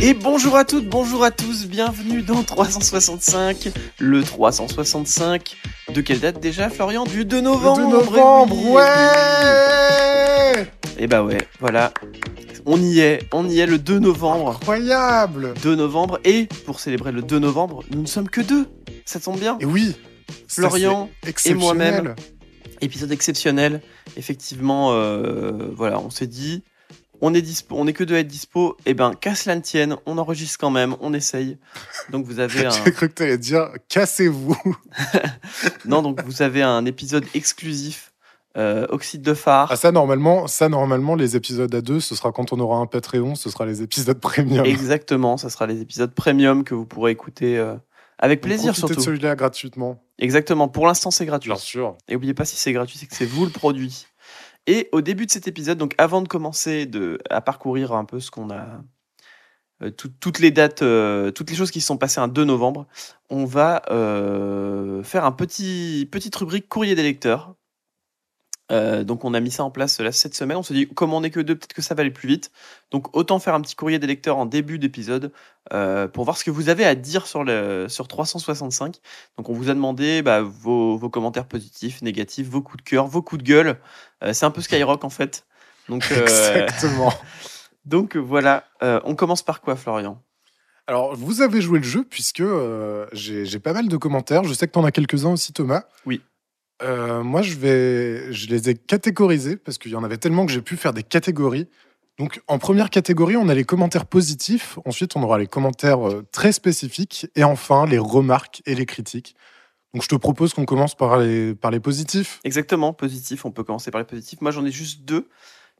Et bonjour à toutes, bonjour à tous, bienvenue dans 365. Le 365 de quelle date déjà, Florian? Du 2 Le novembre. 2 novembre, oui. ouais Et bah ouais, voilà. On y est, on y est le 2 novembre. Incroyable 2 novembre. Et pour célébrer le 2 novembre, nous ne sommes que deux. Ça tombe bien. Et oui Florian et moi-même. Épisode exceptionnel. Effectivement, euh, voilà, on s'est dit, on est dispo, on est que deux à être dispo. Et ben, qu'à cela ne tienne, on enregistre quand même, on essaye. Donc vous avez un, J'ai cru que t'allais dire cassez-vous. non, donc vous avez un épisode exclusif, euh, oxyde de phare. Ah ça normalement, ça normalement les épisodes à deux, ce sera quand on aura un Patreon, ce sera les épisodes premium. Exactement, ça sera les épisodes premium que vous pourrez écouter euh, avec plaisir Profitez de surtout. celui-là gratuitement. Exactement, pour l'instant c'est gratuit. Bien sûr. Et n'oubliez pas, si c'est gratuit, c'est que c'est vous le produit. Et au début de cet épisode, donc avant de commencer à parcourir un peu ce qu'on a, euh, tout- toutes les dates, euh, toutes les choses qui se sont passées un 2 novembre, on va euh, faire un petit petite rubrique courrier des lecteurs. Euh, donc on a mis ça en place là cette semaine. On se dit comme on n'est que deux, peut-être que ça va aller plus vite. Donc autant faire un petit courrier des lecteurs en début d'épisode euh, pour voir ce que vous avez à dire sur le sur 365. Donc on vous a demandé bah, vos, vos commentaires positifs, négatifs, vos coups de cœur, vos coups de gueule. Euh, c'est un peu Skyrock en fait. Donc, euh, Exactement. donc voilà, Euh, on commence par quoi Florian? Alors, vous avez joué le jeu puisque euh, j'ai j'ai pas mal de commentaires. Je sais que tu en as quelques-uns aussi, Thomas. Oui. Euh, moi, je, vais, je les ai catégorisés parce qu'il y en avait tellement que j'ai pu faire des catégories. Donc, en première catégorie, on a les commentaires positifs. Ensuite, on aura les commentaires euh, très spécifiques. Et enfin, les remarques et les critiques. Donc, je te propose qu'on commence par les, par les positifs. Exactement, positif, on peut commencer par les positifs. Moi j'en ai juste deux,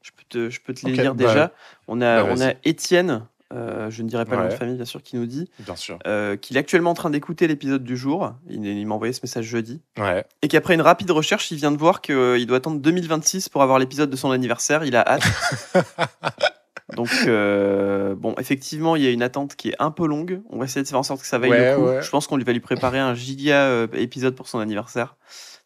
je peux te, je peux te les lire bah, déjà. On a, bah, on a vas-y. Étienne, euh, je ne dirai pas le nom de Ouais. famille bien sûr, qui nous dit euh, qu'il est actuellement en train d'écouter l'épisode du jour. Il, il m'a envoyé ce message jeudi. Ouais. Et qu'après une rapide recherche, il vient de voir qu'il doit attendre 2026 pour avoir l'épisode de son anniversaire. Il a hâte. Donc, euh, bon, effectivement, il y a une attente qui est un peu longue. On va essayer de faire en sorte que ça vaille Ouais, le coup. ouais. Je pense qu'on lui va lui préparer un giga euh, épisode pour son anniversaire.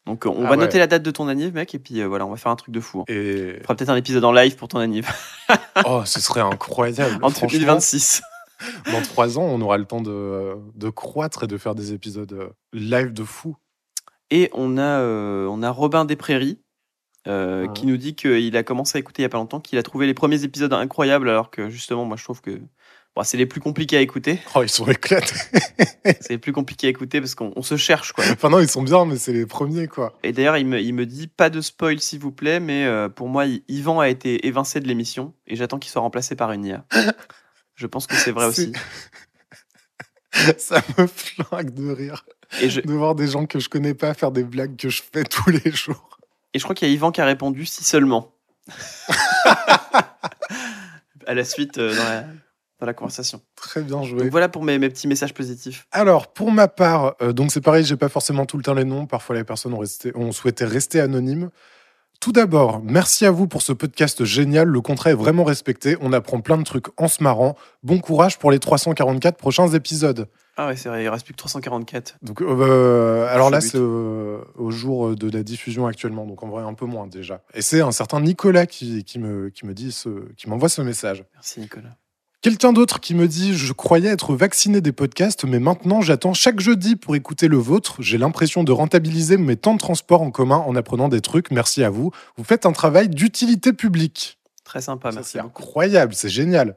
Donc, on Ah va ouais. noter la date de ton anniv, mec, et puis euh, voilà, on va faire un truc de fou. hein. Et. On fera peut-être un épisode en live pour ton anniv Oh, ce serait incroyable. en Franchement, 2026. Dans trois ans, on aura le temps de, de croître et de faire des épisodes euh, live de fou. Et on a, euh, on a Robin des Prairies. euh, Mhm. qui nous dit qu'il a commencé à écouter il y a pas longtemps, qu'il a trouvé les premiers épisodes incroyables, alors que justement, moi je trouve que bon, c'est les plus compliqués à écouter. Oh, ils sont éclatés. C'est les plus compliqués à écouter parce qu'on on se cherche, quoi. enfin, non, ils sont bien, mais c'est les premiers, quoi. Et d'ailleurs, il me, il me dit pas de spoil, s'il vous plaît, mais euh, pour moi, Yvan a été évincé de l'émission et j'attends qu'il soit remplacé par une IA. Je pense que c'est vrai aussi. Ça me flingue de rire. Et je, De voir des gens que je connais pas faire des blagues que je fais tous les jours. et je crois qu'il y a Yvan qui a répondu si seulement. à la suite euh, dans, la, dans la conversation. Très bien Donc joué. voilà pour mes, mes petits messages positifs. Alors, pour ma part, euh, donc c'est pareil, j'ai pas forcément tout le temps les noms. Parfois, les personnes ont, resté, ont souhaité rester anonymes. Tout d'abord, merci à vous pour ce podcast génial. Le contrat est vraiment respecté. On apprend plein de trucs en se marrant. Bon courage pour les 344 prochains épisodes. Ah ouais, c'est vrai, il reste plus que 344. Donc, euh, alors là, c'est euh, au jour de la diffusion actuellement, donc en vrai un peu moins déjà. Et c'est un certain Nicolas qui, qui me, qui me dit ce, qui m'envoie ce message. Merci Nicolas. Quelqu'un d'autre qui me dit Je croyais être vacciné des podcasts, mais maintenant j'attends chaque jeudi pour écouter le vôtre. J'ai l'impression de rentabiliser mes temps de transport en commun en apprenant des trucs. Merci à vous. Vous faites un travail d'utilité publique. Très sympa, Ça, merci c'est incroyable, c'est génial.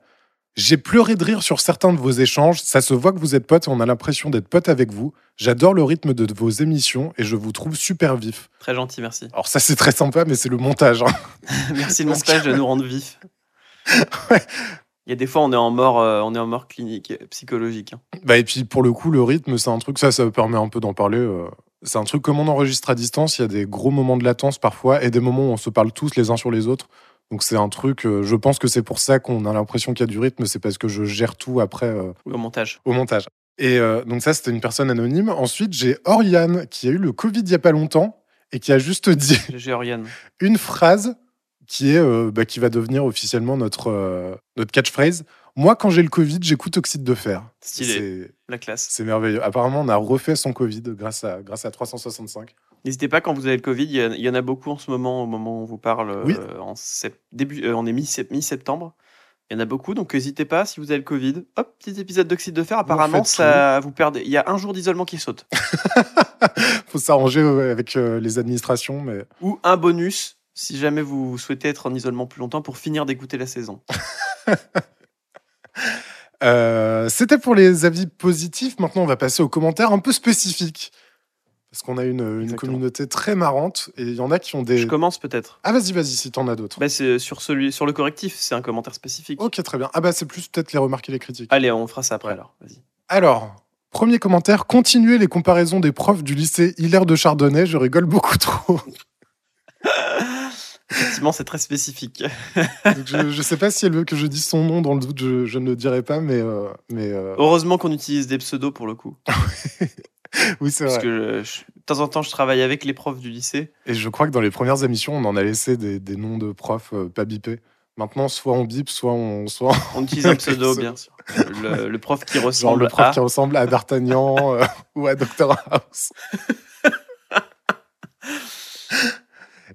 J'ai pleuré de rire sur certains de vos échanges. Ça se voit que vous êtes potes et on a l'impression d'être potes avec vous. J'adore le rythme de vos émissions et je vous trouve super vif. Très gentil, merci. Alors ça c'est très sympa, mais c'est le montage. hein. merci le montage de nous rendre vifs. Ouais. Il y a des fois, on est en mort, euh, on est en mort clinique, psychologique. hein. Bah, et puis pour le coup, le rythme, c'est un truc, ça, ça permet un peu d'en parler. euh, C'est un truc comme on enregistre à distance, il y a des gros moments de latence parfois et des moments où on se parle tous les uns sur les autres. Donc c'est un truc, euh, je pense que c'est pour ça qu'on a l'impression qu'il y a du rythme, c'est parce que je gère tout après euh, au montage. au montage. Et euh, donc ça, c'était une personne anonyme. Ensuite, j'ai Oriane qui a eu le Covid il y a pas longtemps et qui a juste dit GG Oriane. une phrase qui est euh, bah, qui va devenir officiellement notre euh, notre catchphrase. Moi, quand j'ai le Covid, j'écoute Oxyde de fer. Stylé. La classe. C'est merveilleux. Apparemment, on a refait son Covid grâce à grâce à 365. N'hésitez pas quand vous avez le Covid, il y, en a beaucoup en ce moment, au moment où on vous parle, euh, Oui. en sept- début, euh, on est mi-sept- mi-septembre. Il y en a beaucoup, donc n'hésitez pas si vous avez le Covid. Hop, petit épisode d'oxyde de fer. Apparemment, ça vous perdez. Il y a un jour d'isolement qui saute. Faut s'arranger avec les administrations, mais Ou un bonus si jamais vous souhaitez être en isolement plus longtemps pour finir d'écouter la saison. Euh, c'était pour les avis positifs. Maintenant, on va passer aux commentaires un peu spécifiques. Parce qu'on a une, communauté très marrante et il y en a qui ont des. Je commence peut-être. Ah, vas-y, vas-y, si t'en as d'autres. Bah, c'est sur, celui, sur le correctif, c'est un commentaire spécifique. Ok, très bien. Ah, bah, c'est plus peut-être les remarques et les critiques. Allez, on fera ça après Ouais. alors. Vas-y. Alors, premier commentaire continuez les comparaisons des profs du lycée Hilaire de Chardonnay. Je rigole beaucoup trop. Effectivement, c'est très spécifique. Donc, je, je sais pas si elle veut que je dise son nom. Dans le doute, je, je ne le dirai pas, mais. euh, mais euh, Heureusement qu'on utilise des pseudos pour le coup. oui, c'est Parce vrai. que je- je- de temps en temps, je travaille avec les profs du lycée. Et je crois que dans les premières émissions, on en a laissé des, des noms de profs euh, pas bipés. Maintenant, soit on bip, soit on. Soit On utilise un pseudo, bien sûr. Le, le prof qui Genre ressemble le prof à... qui ressemble à D'Artagnan ou à Dr House.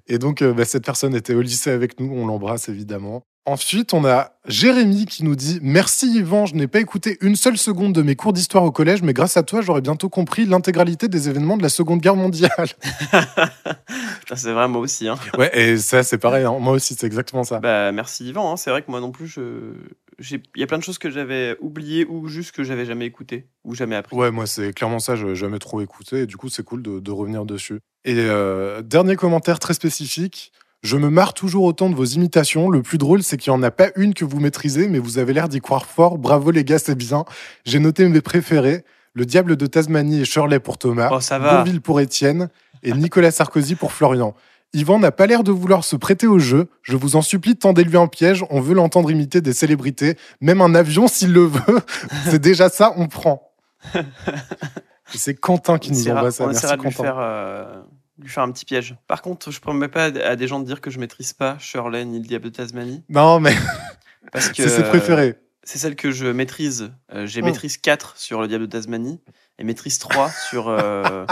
Et donc, euh, bah, cette personne était au lycée avec nous, on l'embrasse évidemment. Ensuite, on a Jérémy qui nous dit Merci Yvan, je n'ai pas écouté une seule seconde de mes cours d'histoire au collège, mais grâce à toi, j'aurais bientôt compris l'intégralité des événements de la Seconde Guerre mondiale. C'est vrai, moi aussi. hein. ouais, et ça, c'est pareil, hein. moi aussi, c'est exactement ça. Bah, merci Yvan. hein. C'est vrai que moi non plus, je... il y a plein de choses que j'avais oubliées ou juste que j'avais jamais écoutées ou jamais appris. Ouais, moi, c'est clairement ça, je jamais trop écouté, et du coup, c'est cool de, de revenir dessus. Et euh, dernier commentaire très spécifique. Je me marre toujours autant de vos imitations. Le plus drôle, c'est qu'il n'y en a pas une que vous maîtrisez, mais vous avez l'air d'y croire fort. Bravo les gars, c'est bien. J'ai noté mes préférés. Le Diable de Tasmanie et Shirley pour Thomas. Oh, ça va. Bourville pour Étienne. Et Nicolas Sarkozy pour Florian. Yvan n'a pas l'air de vouloir se prêter au jeu. Je vous en supplie, tendez-lui un piège. On veut l'entendre imiter des célébrités. Même un avion, s'il le veut. c'est déjà ça, on prend. C'est Quentin qui On nous envoie ça. on Merci de lui Quentin. faire, euh, lui faire un petit piège. Par contre, je promets pas à des gens de dire que je maîtrise pas Shirley ni le diable de Tasmanie. Non, mais Parce que c'est ses préférés. C'est celle que je maîtrise. Euh, J'ai Hmm. maîtrise 4 sur le diable de Tasmanie et maîtrise 3 sur, euh,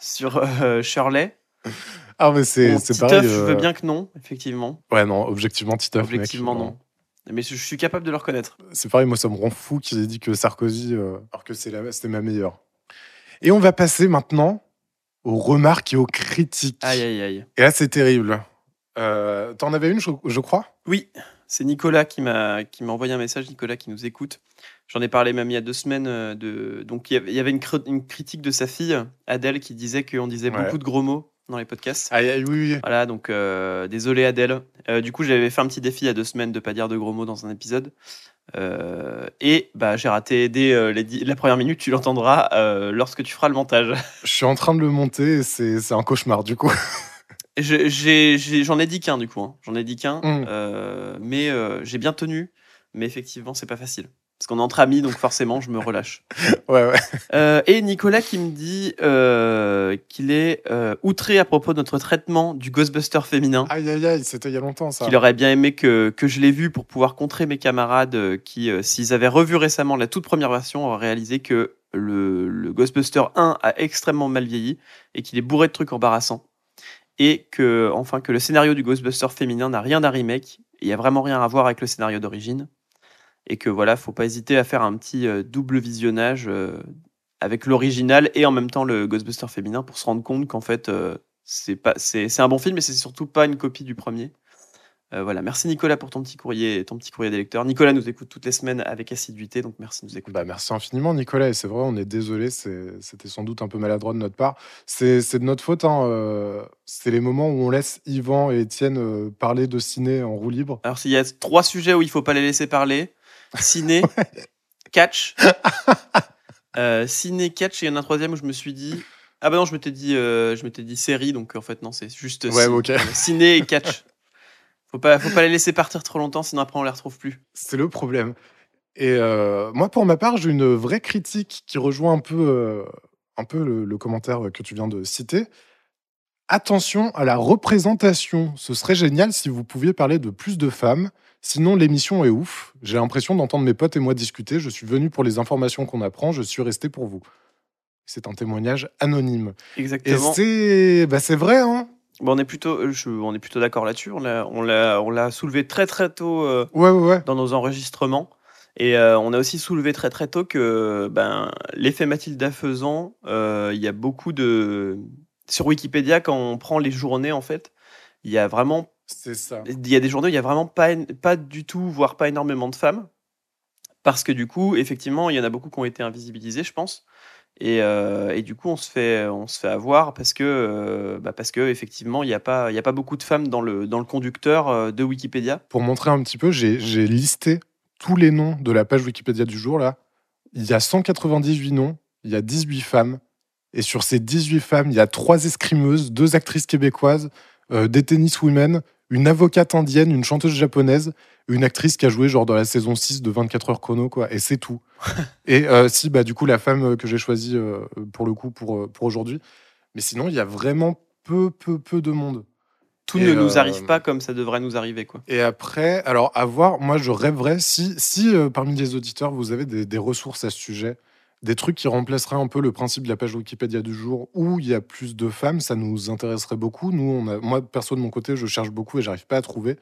sur euh, Shirley. Ah, mais c'est Bon, c'est Titeuf, pareil. je euh, veux bien que non, effectivement. Ouais, non, objectivement, Titeuf. mec, Objectivement, non. Mais je suis capable de le reconnaître. C'est pareil, moi, ça me rend fou qu'il ait dit que Sarkozy, euh, alors que c'est la- c'était ma meilleure. Et on va passer maintenant aux remarques et aux critiques. Aïe, aïe, aïe. Et là, c'est terrible. Euh, T'en avais une, je, je crois? Oui, c'est Nicolas qui m'a envoyé un message. Nicolas qui nous écoute. J'en ai parlé même il y a deux semaines. euh, De... Donc il y avait- une, critique de sa fille, Adèle, qui disait qu'on disait Ouais. beaucoup de gros mots dans les podcasts. Aïe, oui, oui. Voilà, donc euh, désolé Adèle. Euh, du coup, j'avais fait un petit défi il y a deux semaines de pas dire de gros mots dans un épisode. Euh, et bah, j'ai raté dès les dix- la première minute, tu l'entendras lorsque tu feras le montage. Je suis en train de le monter c'est c'est un cauchemar, du coup. Je- j'ai- j'ai- J'en ai, dit qu'un du coup, hein. j'en ai dit qu'un, Mm. euh, mais j'ai bien tenu. Mais effectivement, c'est pas facile. Parce qu'on est entre amis, donc forcément, je me relâche. Ouais, ouais. Euh, et Nicolas qui me dit euh, qu'il est euh, outré à propos de notre traitement du Ghostbuster féminin. Aïe, aïe, aïe, c'était il y a longtemps, ça. qu'il aurait bien aimé que, que je l'ai vu pour pouvoir contrer mes camarades euh, qui, euh, s'ils avaient revu récemment la toute première version, auraient réalisé que le, le Ghostbuster 1 a extrêmement mal vieilli et qu'il est bourré de trucs embarrassants. Et que, enfin, que le scénario du Ghostbuster féminin n'a rien d'un remake. Il n'y a vraiment rien à voir avec le scénario d'origine. Et que voilà, faut pas hésiter à faire un petit euh, double visionnage euh, avec l'original et en même temps le Ghostbuster féminin pour se rendre compte qu'en fait, euh, c'est pas, c'est, un bon film, mais c'est surtout pas une copie du premier. Euh, voilà, merci Nicolas pour ton petit courrier, ton petit courrier des lecteurs. Nicolas nous écoute toutes les semaines avec assiduité, donc merci de nous écouter. Bah, merci infiniment, Nicolas. Et c'est vrai, on est désolé. C'était sans doute un peu maladroit de notre part. C'est de notre faute. Hein. euh, C'est les moments où on laisse Yvan et Étienne parler de ciné en roue libre. Alors s'il y a trois sujets où il faut pas les laisser parler, ciné, catch, euh, ciné, catch, et il y en a un troisième où je me suis dit, ah bah non, je m'étais dit, euh, je m'étais dit série, donc en fait non, c'est juste Ouais, ciné et catch. Faut pas, faut pas les laisser partir trop longtemps, sinon après on les retrouve plus. C'est le problème. Et euh, moi, pour ma part, j'ai une vraie critique qui rejoint un peu, euh, un peu le, le commentaire que tu viens de citer. Attention à la représentation. Ce serait génial si vous pouviez parler de plus de femmes. Sinon, l'émission est ouf. J'ai l'impression d'entendre mes potes et moi discuter. Je suis venu pour les informations qu'on apprend. Je suis resté pour vous. C'est un témoignage anonyme. Et Exactement. c'est bah, c'est vrai, hein Bon, on est plutôt, euh, je- on est plutôt d'accord là-dessus. On l'a, on l'a, on l'a soulevé très très tôt euh, Ouais, ouais, ouais. dans nos enregistrements. Et euh, on a aussi soulevé très très tôt que ben, l'effet Mathilda faisant, euh, il y a beaucoup de. Sur Wikipédia, quand on prend les journées, en fait, il y a vraiment. C'est ça. Il y a des journées où il y a vraiment pas, pas du tout, voire pas énormément de femmes. Parce que du coup, effectivement, il y en a beaucoup qui ont été invisibilisées, je pense. Et, euh, et du coup, on se fait, on se fait avoir parce que, euh, bah parce que effectivement, il n'y a, pas- il y a pas beaucoup de femmes dans le, dans le conducteur euh, de Wikipédia. Pour montrer un petit peu, j'ai j'ai listé tous les noms de la page Wikipédia du jour. là. Il y a 198 noms, il y a 18 femmes. Et sur ces 18 femmes, il y a trois escrimeuses, deux actrices québécoises, euh, des tenniswomen, une avocate indienne, une chanteuse japonaise, une actrice qui a joué genre dans la saison 6 de 24 heures chrono, quoi. Et c'est tout. et euh, si, bah, du coup, la femme que j'ai choisie euh, pour le coup pour, euh, pour aujourd'hui. Mais sinon, il y a vraiment peu, peu, peu de monde. Tout Et, ne nous euh, arrive pas comme ça devrait nous arriver. Quoi. Et après, alors à voir, moi je rêverais, si, si euh, parmi les auditeurs vous avez des, des ressources à ce sujet, des trucs qui remplaceraient un peu le principe de la page Wikipédia du jour où il y a plus de femmes, ça nous intéresserait beaucoup. Nous, on a, moi perso de mon côté, je cherche beaucoup et j'arrive pas à trouver.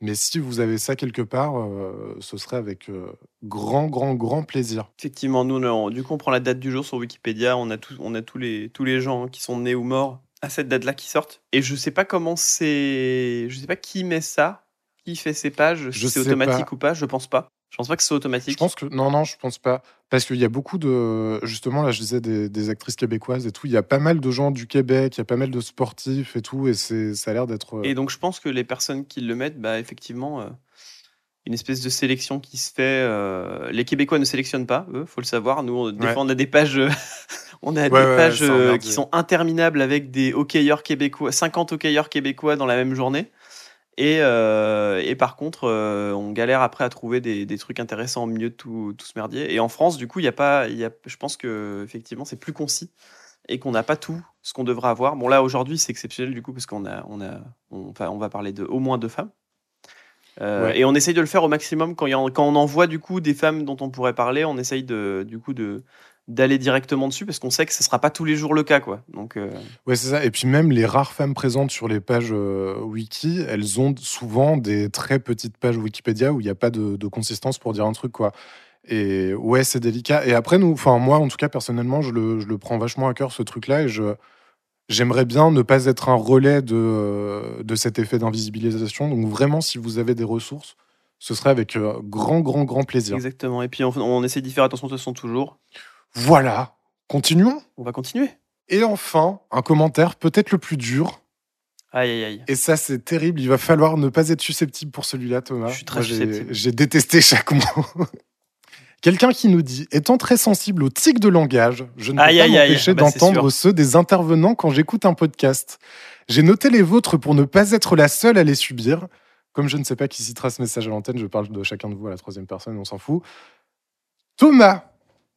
Mais si vous avez ça quelque part, euh, ce serait avec euh, grand, grand, grand plaisir. Effectivement, nous, on- du coup, on prend la date du jour sur Wikipédia. On a, tous- on a tous, les, tous les gens qui sont nés ou morts à cette date-là qui sortent. Et je sais pas comment c'est. Je sais pas qui met ça, qui fait ces pages, si c'est automatique pas. ou pas. Je pense pas. Je pense pas que c'est automatique. Je pense que non, non, je pense pas. Parce qu'il y a beaucoup de. Justement, là, je disais des, des actrices québécoises et tout. Il y a pas mal de gens du Québec, il y a pas mal de sportifs et tout. Et c'est, ça a l'air d'être. euh, Et donc, je pense que les personnes qui le mettent, bah, effectivement, euh, une espèce de sélection qui se fait. euh, les Québécois ne sélectionnent pas, eux, faut le savoir. Nous, on- des Ouais. fois, on a des pages. On a Ouais, des ouais, pages euh, qui sont interminables avec des hockeyeurs québécois, 50 hockeyeurs québécois dans la même journée. Et, euh, et par contre, euh, on galère après à trouver des, des trucs intéressants au milieu de tout, tout ce merdier. Et en France, du coup, il y a pas, y a, je pense que effectivement, c'est plus concis et qu'on n'a pas tout ce qu'on devrait avoir. Bon, là, aujourd'hui, c'est exceptionnel, du coup, parce qu'on a, on a, on, enfin, on va parler de au moins deux femmes. Euh, Ouais. Et on essaye de le faire au maximum quand, y en- quand on en voit du coup des femmes dont on pourrait parler, on essaye de, du coup de d'aller directement dessus parce qu'on sait que ce sera pas tous les jours le cas, quoi. Donc, euh, Ouais, c'est ça. Et puis même les rares femmes présentes sur les pages euh, wiki, elles ont souvent des très petites pages Wikipédia où il n'y a pas de, de consistance pour dire un truc, quoi. Et ouais, c'est délicat. Et après, nous, enfin moi, en tout cas, personnellement, je le, je le prends vachement à cœur ce truc-là et je j'aimerais bien ne pas être un relais de, de cet effet d'invisibilisation. Donc vraiment, si vous avez des ressources, ce serait avec euh, grand, grand, grand plaisir. exactement. Et puis on, on essaie d'y faire attention de toute façon toujours. Voilà. Continuons. On va continuer. Et enfin, un commentaire peut-être le plus dur. Aïe aïe aïe. Et ça, c'est terrible. Il va falloir ne pas être susceptible pour celui-là, Thomas. Je suis très Moi, susceptible. J'ai détesté chaque mot. Quelqu'un qui nous dit Étant très sensible aux tics de langage, je ne peux Aïe, pas m'empêcher Ah bah, d'entendre ceux des intervenants quand j'écoute un podcast. J'ai noté les vôtres pour ne pas être la seule à les subir. Comme je ne sais pas qui citera ce message à l'antenne, je parle de chacun de vous à la troisième personne, on s'en fout. Thomas,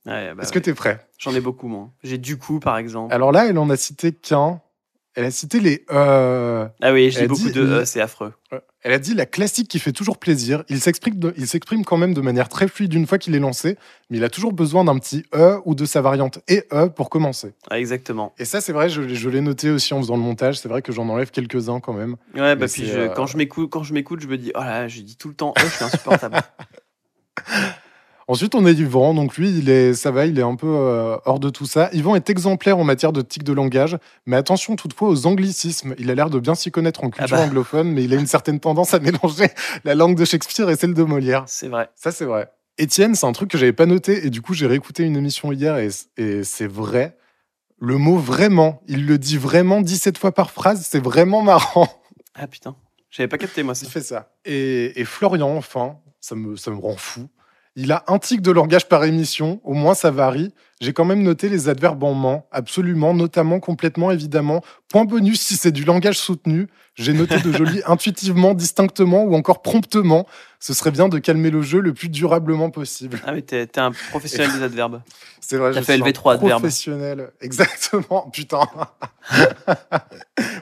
Ouais, bah est-ce que tu es prêt? J'en ai beaucoup, moi. J'ai du coup, par exemple. Alors là, elle en a cité qu'un. Elle a cité les euh, Ah oui, j'ai beaucoup dit- de. euh, c'est affreux. Euh, Elle a dit la classique qui fait toujours plaisir. Il s'exprime, de- il s'exprime quand même de manière très fluide une fois qu'il est lancé, mais il a toujours besoin d'un petit e ou de sa variante et e pour commencer. Ah, exactement. Et ça, c'est vrai, je, l'ai- je l'ai noté aussi en faisant le montage. C'est vrai que j'en enlève quelques-uns quand même. Ouais, bah puis c'est, je- euh, quand je m'écoute, quand je m'écoute, je me dis, oh là, je dis tout le temps, je suis insupportable. Ensuite, on a Yvan. Donc lui, il est, ça va, il est un peu euh, hors de tout ça. Yvan est exemplaire en matière de tics de langage, mais attention toutefois aux anglicismes. Il a l'air de bien s'y connaître en culture bah. anglophone, mais il a une certaine tendance à mélanger la langue de Shakespeare et celle de Molière. c'est vrai. Ça, c'est vrai. Étienne, c'est un truc que j'avais pas noté et du coup, j'ai réécouté une émission hier et, et c'est vrai. Le mot vraiment, il le dit vraiment 17 fois par phrase, c'est vraiment marrant. Ah putain, j'avais pas capté moi ça. Il fait ça. Et, et Florian, enfin, ça me, ça me rend fou. Il a un tic de langage par émission, au moins ça varie. J'ai quand même noté les adverbes en ment, absolument, notamment, complètement, évidemment. Point bonus si c'est du langage soutenu. J'ai noté de jolis intuitivement, distinctement ou encore promptement. Ce serait bien de calmer le jeu le plus durablement possible. Ah, mais t'es t'es un professionnel des adverbes. C'est vrai, T'as je fait suis un LV3 adverbe. professionnel. Exactement, putain.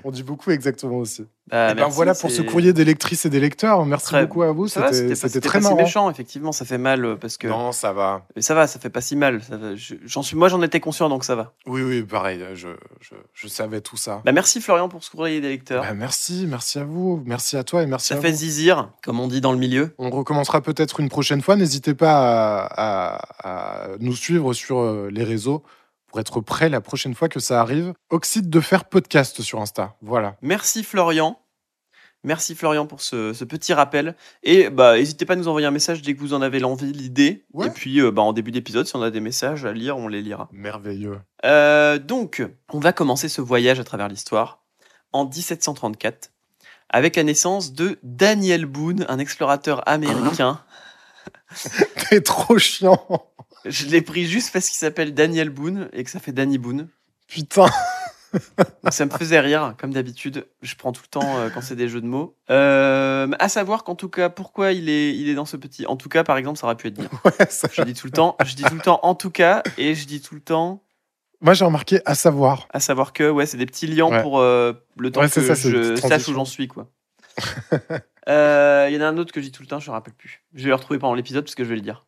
On dit beaucoup exactement aussi. Bah, et ben merci, voilà pour ce courrier des lectrices et des lecteurs. Merci Très- beaucoup à vous. Ça va, C'était pas- c'était pas très si marrant. méchant, effectivement, ça fait mal euh, parce que. Non, ça va. Mais ça va, ça fait pas si mal. ça va, je- J'en suis, moi, j'en étais conscient, donc ça va. Oui, oui, pareil. Je, je, je savais tout ça. Bah, merci Florian pour ce courrier des lecteurs. Bah, merci, merci à vous. Merci à toi et merci ça à fait vous. zizir, comme on dit dans le milieu. On recommencera peut-être une prochaine fois. N'hésitez pas à, à- à nous suivre sur euh, les réseaux pour être prêt la prochaine fois que ça arrive. Oxyde de fer podcast sur Insta. Voilà. Merci Florian. Merci Florian pour ce, ce petit rappel. Et bah, n'hésitez pas à nous envoyer un message dès que vous en avez l'envie, l'idée. Ouais. Et puis, euh, bah, en début d'épisode, si on a des messages à lire, on les lira. Merveilleux. Euh, donc, on va commencer ce voyage à travers l'histoire en 1734 avec la naissance de Daniel Boone, un explorateur américain. T'es trop chiant. Je l'ai pris juste parce qu'il s'appelle Daniel Boone et que ça fait Danny Boone. Putain. Ça me faisait rire, comme d'habitude. Je prends tout le temps euh, quand c'est des jeux de mots. Euh, à savoir qu'en tout cas, pourquoi il est, il est dans ce petit. En tout cas, par exemple, ça aurait pu être bien. Ouais, ça- Je dis tout le temps, je dis tout le temps en tout cas, et je dis tout le temps Moi, j'ai remarqué à savoir. à savoir que ouais, c'est des petits Ouais. pour euh, le temps Ouais, que ça, je sache où j'en suis quoi. Euh, Il y en a un autre que je dis tout le temps, je me rappelle plus. Je vais le retrouver pendant l'épisode parce que je vais le dire.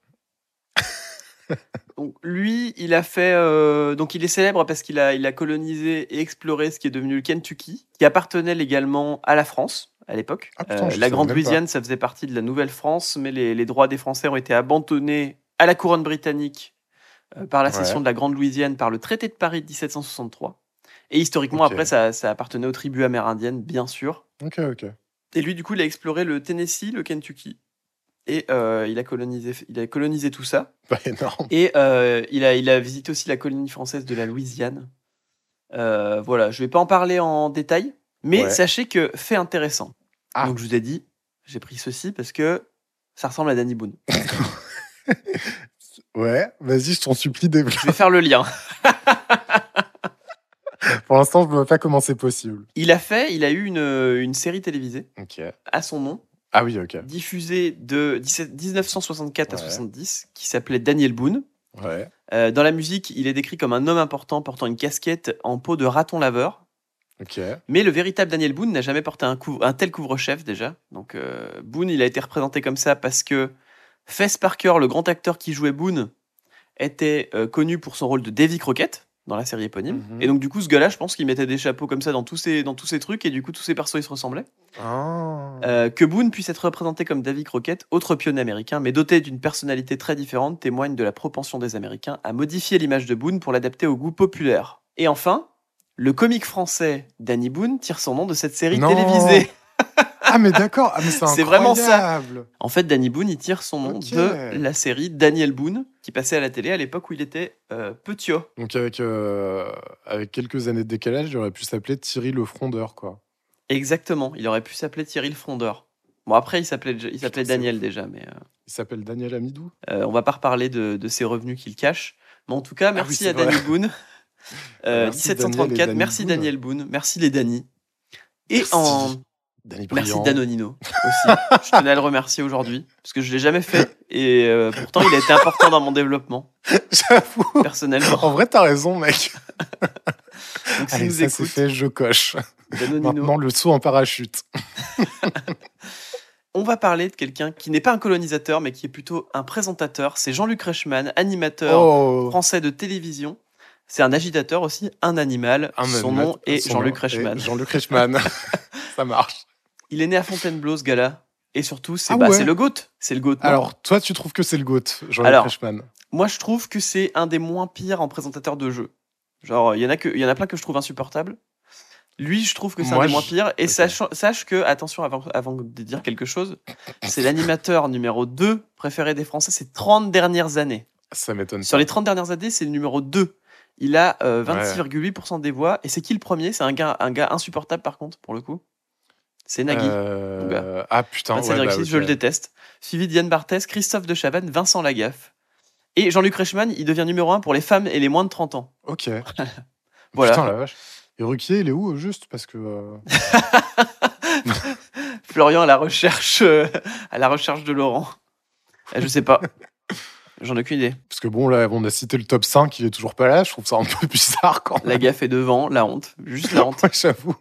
Donc, lui, il a fait. euh, donc, il est célèbre parce qu'il a, il a colonisé et exploré ce qui est devenu le Kentucky, qui appartenait également à la France à l'époque. Ah, Euh, la Grande. Louisiane, ça faisait partie de la Nouvelle-France, mais les, les droits des Français ont été abandonnés à la couronne britannique euh, par la Ouais. cession de la Grande Louisiane par le traité de Paris de 1763. Et historiquement, après, ça, ça appartenait aux tribus amérindiennes, bien sûr. Ok, ok. Et lui, du coup, il a exploré le Tennessee, le Kentucky. Et euh, il, a colonisé, il a colonisé tout ça. Pas énorme. Et euh, il, a, il a visité aussi la colonie française de la Louisiane. Euh, voilà, je vais pas en parler en détail, mais Ouais. sachez que fait intéressant. Ah. Donc je vous ai dit, j'ai pris ceci parce que ça ressemble à Danny Boone. Ouais, vas-y, je t'en supplie. développe. Je vais faire le lien. Pour l'instant, je ne vois pas comment c'est possible. Il a fait, il a eu une, une série télévisée à son nom, Ah oui, ok. diffusée de 17 1964 à Ouais. 70, qui s'appelait Daniel Boone. Ouais. Euh, dans la musique, il est décrit comme un homme important portant une casquette en peau de raton laveur. Ok. Mais le véritable Daniel Boone n'a jamais porté un tel couvre-chef déjà. Donc euh, Boone, il a été représenté comme ça parce que Fess Parker, le grand acteur qui jouait Boone, était euh, connu pour son rôle de Davy Crockett dans la série éponyme. Mhm. Et donc du coup, ce gars-là, je pense qu'il mettait des chapeaux comme ça dans tous ces, dans tous trucs et du coup, tous ces persos, ils se ressemblaient. Ah. Euh, que Boone puisse être représenté comme Davy Crockett, autre pionnier américain, mais doté d'une personnalité très différente, témoigne de la propension des Américains à modifier l'image de Boone pour l'adapter au goût populaire. Et enfin, le comique français Danny Boone tire son nom de cette série Non. télévisée. Ah, mais d'accord. Ah, c'est C'est vraiment ça. incroyable. En fait, Danny Boone, il tire son nom de la série Daniel Boone, qui passait à la télé à l'époque où il était euh, petit. Donc, avec, euh, avec quelques années de décalage, il aurait pu s'appeler Thierry le Frondeur, quoi. Exactement, il aurait pu s'appeler Thierry le Frondeur. Bon, après, il s'appelait, il s'appelait Daniel déjà, mais euh, Il s'appelle Daniel Amidou. Euh, on va pas reparler de, de ses revenus qu'il cache. Mais en tout cas, Ah oui, merci à Danny. Boone. Euh, Merci Daniel et 1734, Danny merci Boone. Daniel Boone, merci les Danny. Et Merci. en Danny merci. Danonino aussi. je tenais à le remercier aujourd'hui parce que je l'ai jamais fait et euh, pourtant il a été important dans mon développement J'avoue. personnellement. En vrai, t'as raison, mec. Donc Allez, nous ça c'est écoute, fait, je coche. Danonino, Maintenant, le saut en parachute. on va parler de quelqu'un qui n'est pas un colonisateur mais qui est plutôt un présentateur. C'est Jean-Luc Reichmann, animateur Oh. français de télévision. C'est un agitateur aussi, un animal. Un Son nom est Jean-Luc Reichmann. Jean-Luc Reichmann. ça marche. Il est né à Fontainebleau, ce gars-là. Et surtout, c'est Ah bah, ouais. le GOAT. C'est le GOAT. Alors, toi, tu trouves que c'est le GOAT, Jean-Luc Reichmann Moi, je trouve que c'est un des moins pires en présentateur de jeu. Genre, il y, en a que- y en a plein que je trouve insupportables. Lui, je trouve que c'est un des moins pires. Et sache, sache que, attention, avant, avant de dire quelque chose, c'est l'animateur numéro 2 préféré des Français ces 30 dernières années. Ça m'étonne Sur les 30 dernières années, c'est le numéro 2. Il a euh, 26,8% des voix. Et c'est qui le premier? C'est un gars, un gars insupportable, par contre, pour le coup. C'est Nagui. Euh. Ah putain, ouais, 25,6, bah, je le déteste. Suivi d'Yann Barthès, Christophe de Chavannes, Vincent Lagaffe. Et Jean-Luc Reichmann, il devient numéro 1 pour les femmes et les moins de 30 ans. Ok. Voilà. Putain, la vache. Et Ruquier, il est où, au juste? Parce que. euh, Florian à la recherche, euh, à la recherche de Laurent. Euh, Je sais pas. J'en ai aucune idée. Parce que bon, là, on a cité le top 5, il est toujours pas là. Je trouve ça un peu bizarre quand même. La gaffe est devant, la honte. Juste la honte. J'avoue.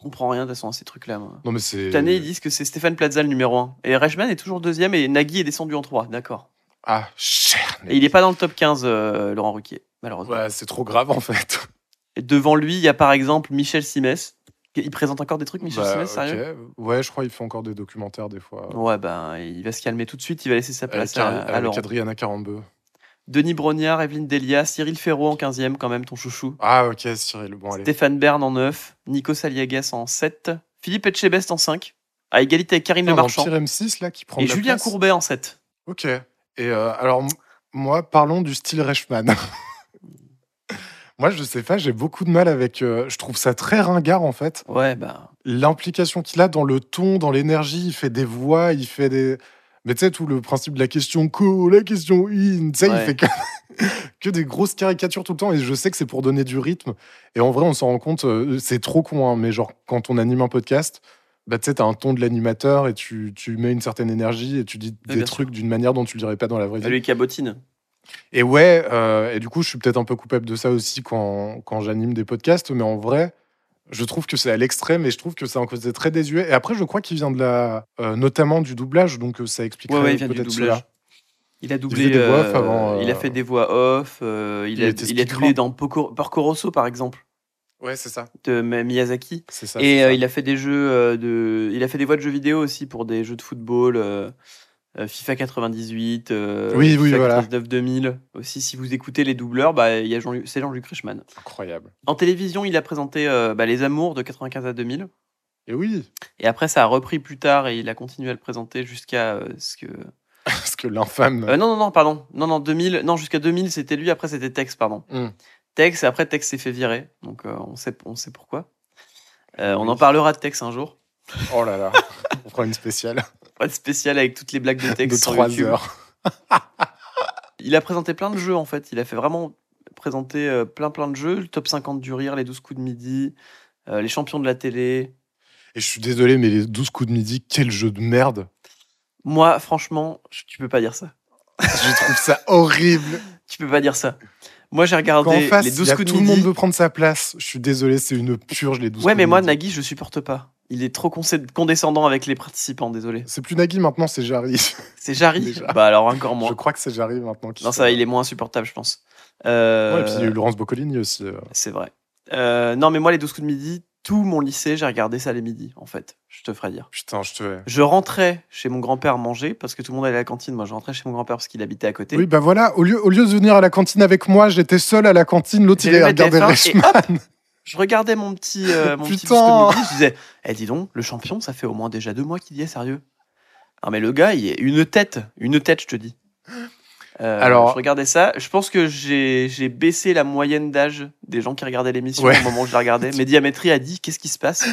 Je comprends rien de toute façon à ces trucs-là. moi. Non, mais c'est. Cette année, ils disent que c'est Stéphane Plaza le numéro 1. Et Reichmann est toujours deuxième et Nagui est descendu en 3. D'accord. Ah, cher. Et il n'est pas dans le top 15, euh, Laurent Ruquier, malheureusement. Ouais, c'est trop grave en fait. Et devant lui, il y a par exemple Michel Simès. Il présente encore des trucs, Michel Bah, Simès, sérieux? Ouais, je crois qu'il fait encore des documentaires des fois. Ouais, ben, il va se calmer tout de suite, il va laisser sa place Avec, à, à avec Laurent. Adriana Carambeu. Denis Brognard, Evelyne Delia, Cyril Ferraud en 15e, quand même, ton chouchou. Ah, ok, Cyril. Bon, allez. Stéphane Bern en 9, Nico Saliagas en 7, Philippe Etchebest en 5, à égalité avec Karine Le Marchand, Pire M6 là qui prend et la Julien place. Courbet en 7. Ok. Et euh, alors, moi, parlons du style Reichmann. moi, je sais pas, j'ai beaucoup de mal avec. euh, je trouve ça très ringard en fait. Ouais, bah. L'implication qu'il a dans le ton, dans l'énergie, il fait des voix, il fait des. Mais tu sais, tout le principe de la question co, la question in, tu sais, il Ouais. fait que... que des grosses caricatures tout le temps. Et je sais que c'est pour donner du rythme. Et en vrai, on s'en rend compte, euh, c'est trop con, hein, mais genre, quand on anime un podcast, bah, tu sais, t'as un ton de l'animateur et tu, tu mets une certaine énergie et tu dis Ouais, des trucs d'une manière dont tu le dirais pas dans la vraie vie. Lui cabotine. Et ouais, euh, et du coup, je suis peut-être un peu coupable de ça aussi quand, quand j'anime des podcasts, mais en vrai, je trouve que c'est à l'extrême et je trouve que c'est un côté très désuet. Et après, je crois qu'il vient de la, euh, notamment du doublage, donc euh, ça expliquerait Ouais, ouais, il peut-être cela. Il a doublé. voix euh, avant, euh, Il a fait des voix off. il, il a, il a doublé dans Porco Rosso, par exemple, Ouais, c'est ça. de Mi- Miyazaki. C'est ça. Et ça. il a fait des jeux de. Il a fait des voix de jeux vidéo aussi pour des jeux de football. Euh, FIFA 98, euh, Oui, oui, FIFA voilà. 99 2000. Aussi, si vous écoutez les doubleurs, bah, y a Jean c'est Jean-Luc Reichmann. Incroyable. En télévision, il a présenté euh, bah, Les Amours de 95 à 2000. Et oui, Et après, ça a repris plus tard et il a continué à le présenter jusqu'à euh, ce que. parce que l'infâme. Euh, non, non, non, pardon. Non, non, 2000. Non, jusqu'à 2000, c'était lui. Après, c'était Tex, pardon. Hmm. Tex, et après, Tex s'est fait virer. Donc, euh, on, sait, on sait pourquoi. On Oui. en parlera de Tex un jour. Oh là là, on fera une spéciale Pas de spécial avec toutes les blagues de Tex de sur 3 YouTube. heures. Il a présenté plein de jeux, en fait. Il a fait vraiment présenter euh, plein, plein de jeux. Le top 50 du rire, les 12 coups de midi, euh, les champions de la télé. Et je suis désolé, mais les 12 coups de midi, quel jeu de merde. Moi, franchement, je- tu peux pas dire ça. Je trouve ça horrible. Tu peux pas dire ça. Moi, j'ai Quand en regardé face, les il 12 y a coups de tout le midi. monde veut prendre sa place. Je suis désolé, c'est une purge les 12 Ouais, coups mais moi. Nagui, je supporte pas. Il est trop condescendant avec les participants, désolé. C'est plus Nagui maintenant, c'est Jarry. C'est Jarry. Bah alors encore moins. Je crois que c'est Jarry maintenant. qui Non, ça va, il est moins insupportable, je pense. Euh, Ouais, et puis il y a eu Laurence Boccolini aussi. euh. C'est vrai. Euh, non, mais moi, les 12 coups de midi, tout mon lycée, j'ai regardé ça les midis, en fait. Je te ferai dire. Putain, je te. Je rentrais chez mon grand-père manger, parce que tout le monde allait à la cantine. Moi, je rentrais chez mon grand-père parce qu'il habitait à côté. Oui, bah voilà, au lieu, au lieu de venir à la cantine avec moi, j'étais seul à la cantine, l'autre il allait regarder TF1 et Reichmann. Je regardais mon petit, euh, mon petit Putain. 12 coups de midi, je disais, eh dis donc, le champion, ça fait au moins déjà deux mois qu'il y est, sérieux. Non, mais le gars, il est une tête, une tête, je te dis. Euh, Alors- je regardais ça. Je pense que j'ai baissé la moyenne d'âge des gens qui regardaient l'émission Ouais. au moment où je la regardais. Médiamétrie a dit qu'est-ce qui se passe?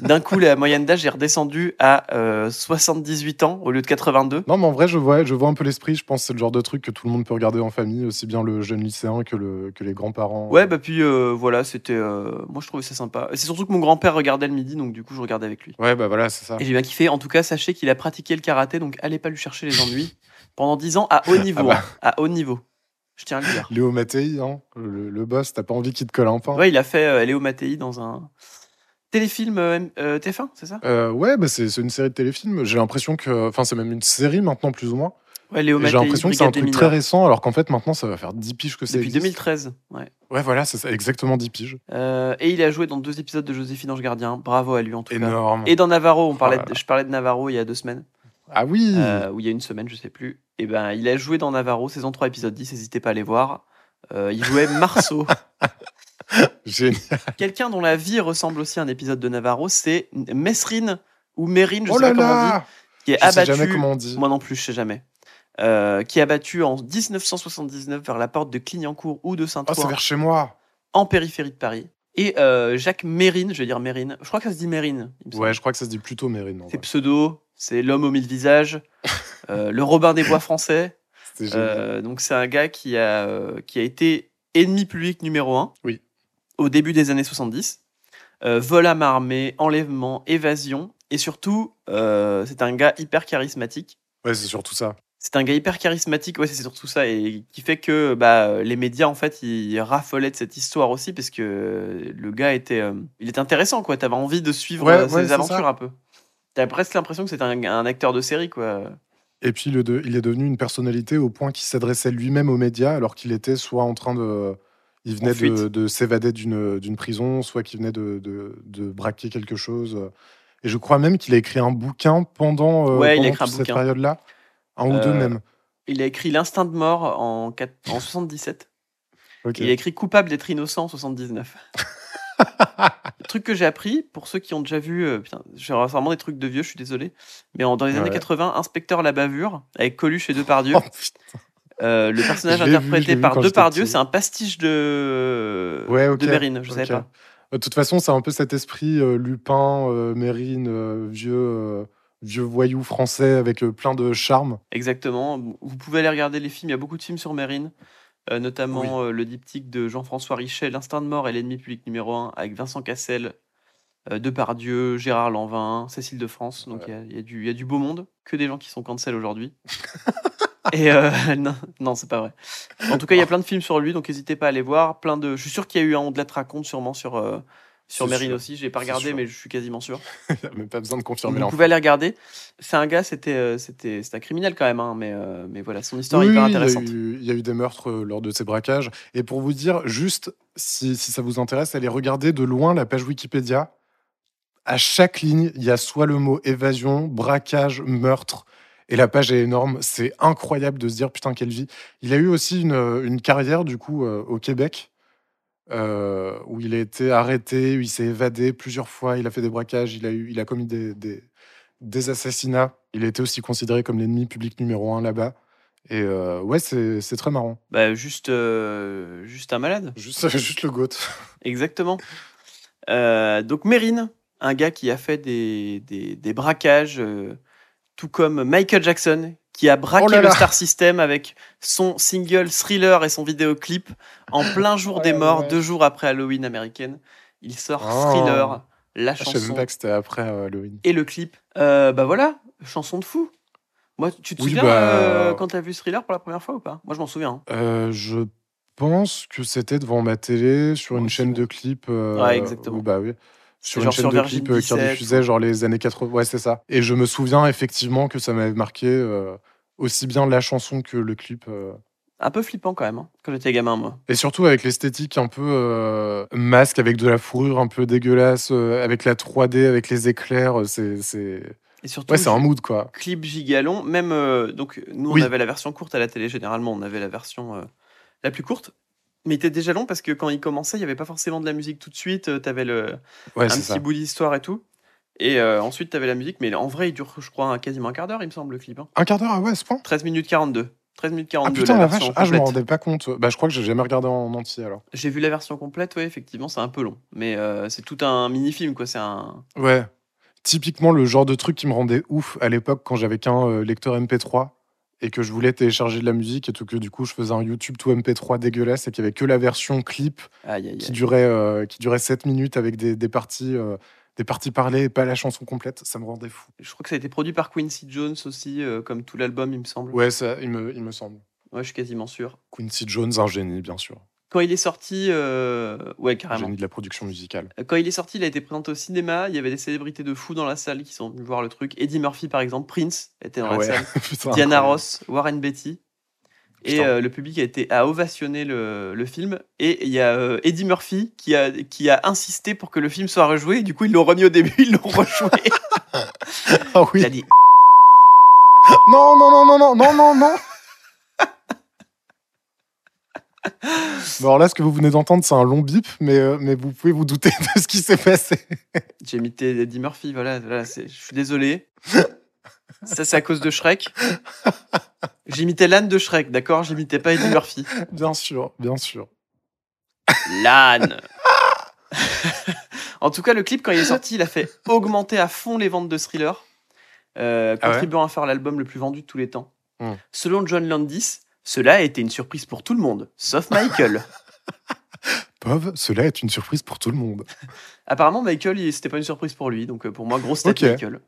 D'un coup, la moyenne d'âge est redescendue à euh, 78 ans au lieu de 82. Non, mais en vrai, je vois, je vois un peu l'esprit. Je pense que c'est le genre de truc que tout le monde peut regarder en famille, aussi bien le jeune lycéen que, le, que les grands-parents. Ouais, bah puis euh, voilà, c'était. euh, moi, je trouvais ça sympa. C'est surtout que mon grand-père regardait le midi, donc du coup, je regardais avec lui. Ouais, bah voilà, c'est ça. Et j'ai bien kiffé. En tout cas, sachez qu'il a pratiqué le karaté, donc allez pas lui chercher les ennuis. Pendant 10 ans, à haut niveau. bah. hein, à haut niveau. Je tiens à le dire. Léo Mattei, hein, le, le boss, t'as pas envie qu'il te colle un pain Ouais, il a fait euh, Léo Mattei dans un téléfilm euh, euh, TF1, c'est ça? Euh, ouais, bah c'est une série de téléfilms. J'ai l'impression que. Enfin, c'est même une série maintenant, plus ou moins. Ouais, Léo. J'ai l'impression que c'est un truc très récent, alors qu'en fait, maintenant, ça va faire 10 piges que c'est. Depuis 2013. Ouais. Ouais, voilà, c'est exactement 10 piges. Euh, et il a joué dans deux épisodes de Joséphine Ange Gardien. Bravo à lui en tout cas. Énorme. Et dans Navarro, on parlait Oh de- je parlais de Navarro il y a deux semaines. Ah oui ou il y a une semaine, je sais plus. Et ben, il a joué dans Navarro, saison 3, épisode 10, n'hésitez pas à aller voir. Euh, il jouait Marceau. Génial. Quelqu'un dont la vie ressemble aussi à un épisode de Navarro, c'est Mesrine ou Mérine, je Oh sais pas là comment on dit, qui est Je sais abattu. jamais comment on dit. Moi non plus, je sais jamais. Euh, qui est abattu en 1979 vers la porte de Clignancourt ou de Oh, c'est Saint-Ouen, vers chez moi. en périphérie de Paris. Et euh, Jacques Mérine, je vais dire Mérine, je crois que ça se dit Mérine. Ouais, je crois que ça se dit plutôt Mérine. C'est pseudo, c'est l'homme aux mille visages, euh, le Robin des Bois français. Euh, donc c'est un gars qui a, euh, qui a été ennemi public numéro un Oui. au début des années 70. Euh, vol à main armée, enlèvement, évasion. Et surtout, c'est un gars hyper charismatique. Ouais, c'est surtout ça. C'est un gars hyper charismatique, ouais, c'est surtout ça, et qui fait que bah, les médias, en fait, ils raffolaient de cette histoire aussi, parce que le gars était, euh, il était intéressant, quoi. T'avais envie de suivre Ouais, ouais, ses aventures un peu. T'avais presque l'impression que c'était un, un acteur de série, quoi. Et puis, le de- il est devenu une personnalité au point qu'il s'adressait lui-même aux médias, alors qu'il était soit en train de. Il venait de, de s'évader d'une prison, soit qu'il venait de, braquer quelque chose. Et je crois même qu'il a écrit un bouquin pendant, euh, il a écrit un cette période-là. Un ou deux Euh, même. Il a écrit L'instinct de mort en, quatre- en 77. Ok. Il a écrit Coupable d'être innocent en 79. le truc que j'ai appris, pour ceux qui ont déjà vu, euh, putain, j'ai vraiment des trucs de vieux, je suis désolé, mais en- dans les années Ouais. 80, Inspecteur la bavure, avec Coluche et Depardieu, Oh, euh, le personnage interprété vu par Depardieu, c'est un pastiche de, Ouais, ok, de Mérine, je ok. savais pas. Euh, De toute façon, c'est un peu cet esprit euh, Lupin, euh, Mérine, vieux, vieux voyou français avec plein de charme. Exactement. Vous pouvez aller regarder les films. Il y a beaucoup de films sur Mérine, euh, notamment euh, le diptyque de Jean-François Richet, L'instinct de mort et l'ennemi public numéro 1, avec Vincent Cassel, euh, Depardieu, Gérard Lanvin, Cécile de France. Donc il y y, a du- il y a du beau monde, que des gens qui sont cancel aujourd'hui. Et non, non, c'est pas vrai. En tout cas, il y a plein de films sur lui, donc n'hésitez pas à aller voir. Plein de, je suis sûr qu'il y a eu un On de la te raconte sûrement sur sur Mérine sûr. aussi. J'ai pas regardé, mais je suis quasiment sûr. Il n'y a même pas besoin de confirmer Vous pouvez aller regarder. C'est un gars, c'était euh, c'était c'est un criminel quand même, hein, mais euh, mais voilà, son histoire est hyper il y intéressante. eu- Il y, a eu des meurtres euh, lors de ces braquages. Et pour vous dire, juste, si, si ça vous intéresse, allez regarder de loin la page Wikipédia. À chaque ligne, il y a soit le mot évasion, braquage, meurtre. Et la page est énorme. C'est incroyable de se dire, putain, quelle vie. Il a eu aussi une, une carrière, du coup, euh, au Québec, euh, où il a été arrêté, où il s'est évadé plusieurs fois. Il a fait des braquages, il a, eu, il a commis des, des, des assassinats. Il a été aussi considéré comme l'ennemi public numéro un là-bas. Et euh, ouais, c'est très marrant. Bah, juste euh, juste un malade. Juste, juste le goat. Exactement. Donc Mérine, un gars qui a fait des, des, des braquages, tout comme Michael Jackson, qui a braqué Oh là le. Star System avec son single Thriller et son vidéoclip en plein jour des morts, deux jours après Halloween américaine. Il sort Oh. Thriller, la Ah, je savais même chanson pas que c'était après euh, Halloween. et le clip. Euh, bah voilà, chanson de fou. Moi, tu te Oui, souviens bah, euh, quand t'as vu Thriller pour la première fois ou pas? Moi, je m'en souviens. hein. Euh, je pense que c'était devant ma télé sur une chaîne de clips. euh, Ouais, exactement. bah oui. Sur une chaîne sur de clips euh, qui 17, diffusait quoi. genre les années 80. Ouais, c'est ça. Et je me souviens effectivement que ça m'avait marqué euh, aussi bien la chanson que le clip. euh. Un peu flippant quand même, hein, quand j'étais gamin, moi. Et surtout avec l'esthétique un peu euh, masque, avec de la fourrure un peu dégueulasse, euh, avec la 3D, avec les éclairs. euh, C'est, c'est... Et surtout, Ouais, c'est un mood quoi. clip gigalon. Même, euh, donc, nous, Oui. on avait la version courte à la télé, généralement, on avait la version euh, la plus courte. Mais il était déjà long parce que quand il commençait, il n'y avait pas forcément de la musique tout de suite. Tu avais le, Ouais, un petit ça. bout d'histoire et tout. Et euh, ensuite, tu avais la musique. Mais en vrai, il dure, je crois, un- quasiment un quart d'heure, il me semble, le clip. hein. Un quart d'heure, ah ouais, à ce point? 13 minutes 42. 13 minutes 42, Ah putain, la vache, ah, je me complète. rendais pas compte. Bah, je crois que j'ai jamais regardé en entier alors. J'ai vu la version complète, ouais, effectivement, c'est un peu long. Mais euh, c'est tout un mini-film, quoi. C'est un. Ouais. Typiquement le genre de truc qui me rendait ouf à l'époque quand j'avais qu'un euh, lecteur MP3 et que je voulais télécharger de la musique et tout que du coup je faisais un YouTube tout MP3 dégueulasse et qu'il y avait que la version clip Aïe, aïe, qui aïe. durait euh, qui durait 7 minutes avec des, des parties euh, des parties parlées et pas la chanson complète, ça me rendait fou. Je crois que ça a été produit par Quincy Jones aussi, euh, comme tout l'album, il me semble. Ouais, ça il me, il me semble. Ouais, je suis quasiment sûr. Quincy Jones, un génie bien sûr. Quand il est sorti, euh, ouais, carrément. génie de la production musicale. Quand il est sorti, il a été présenté au cinéma. Il y avait des célébrités de fou dans la salle qui sont venues voir le truc. Eddie Murphy, par exemple, Prince était dans Ah la ouais. salle. Putain, Diana incroyable. Ross, Warren Beatty. Et euh, le public a été a ovationné le, le film. Et il y a euh, Eddie Murphy qui a, qui a insisté pour que le film soit rejoué. Et du coup, ils l'ont remis au début, ils l'ont rejoué. Ah oui. Il a dit Non non non non non non non non. Bon, alors là, ce que vous venez d'entendre, c'est un long bip, mais, euh, mais vous pouvez vous douter de ce qui s'est passé. J'ai imité Eddie Murphy, voilà, je suis désolé. Ça, c'est à cause de Shrek. J'imitais l'âne de Shrek, d'accord? J'imitais pas Eddie Murphy. Bien sûr, bien sûr. L'âne En tout cas, le clip, quand il est sorti, il a fait augmenter à fond les ventes de Thriller, euh, Ah ouais? contribuant à faire l'album le plus vendu de tous les temps. Hmm. Selon John Landis, Cela a été une surprise pour tout le monde, sauf Michael. Pov, cela est une surprise pour tout le monde. Apparemment, Michael, il- c'était pas une surprise pour lui. Donc, euh, pour moi, grosse tête, Ok. Michael.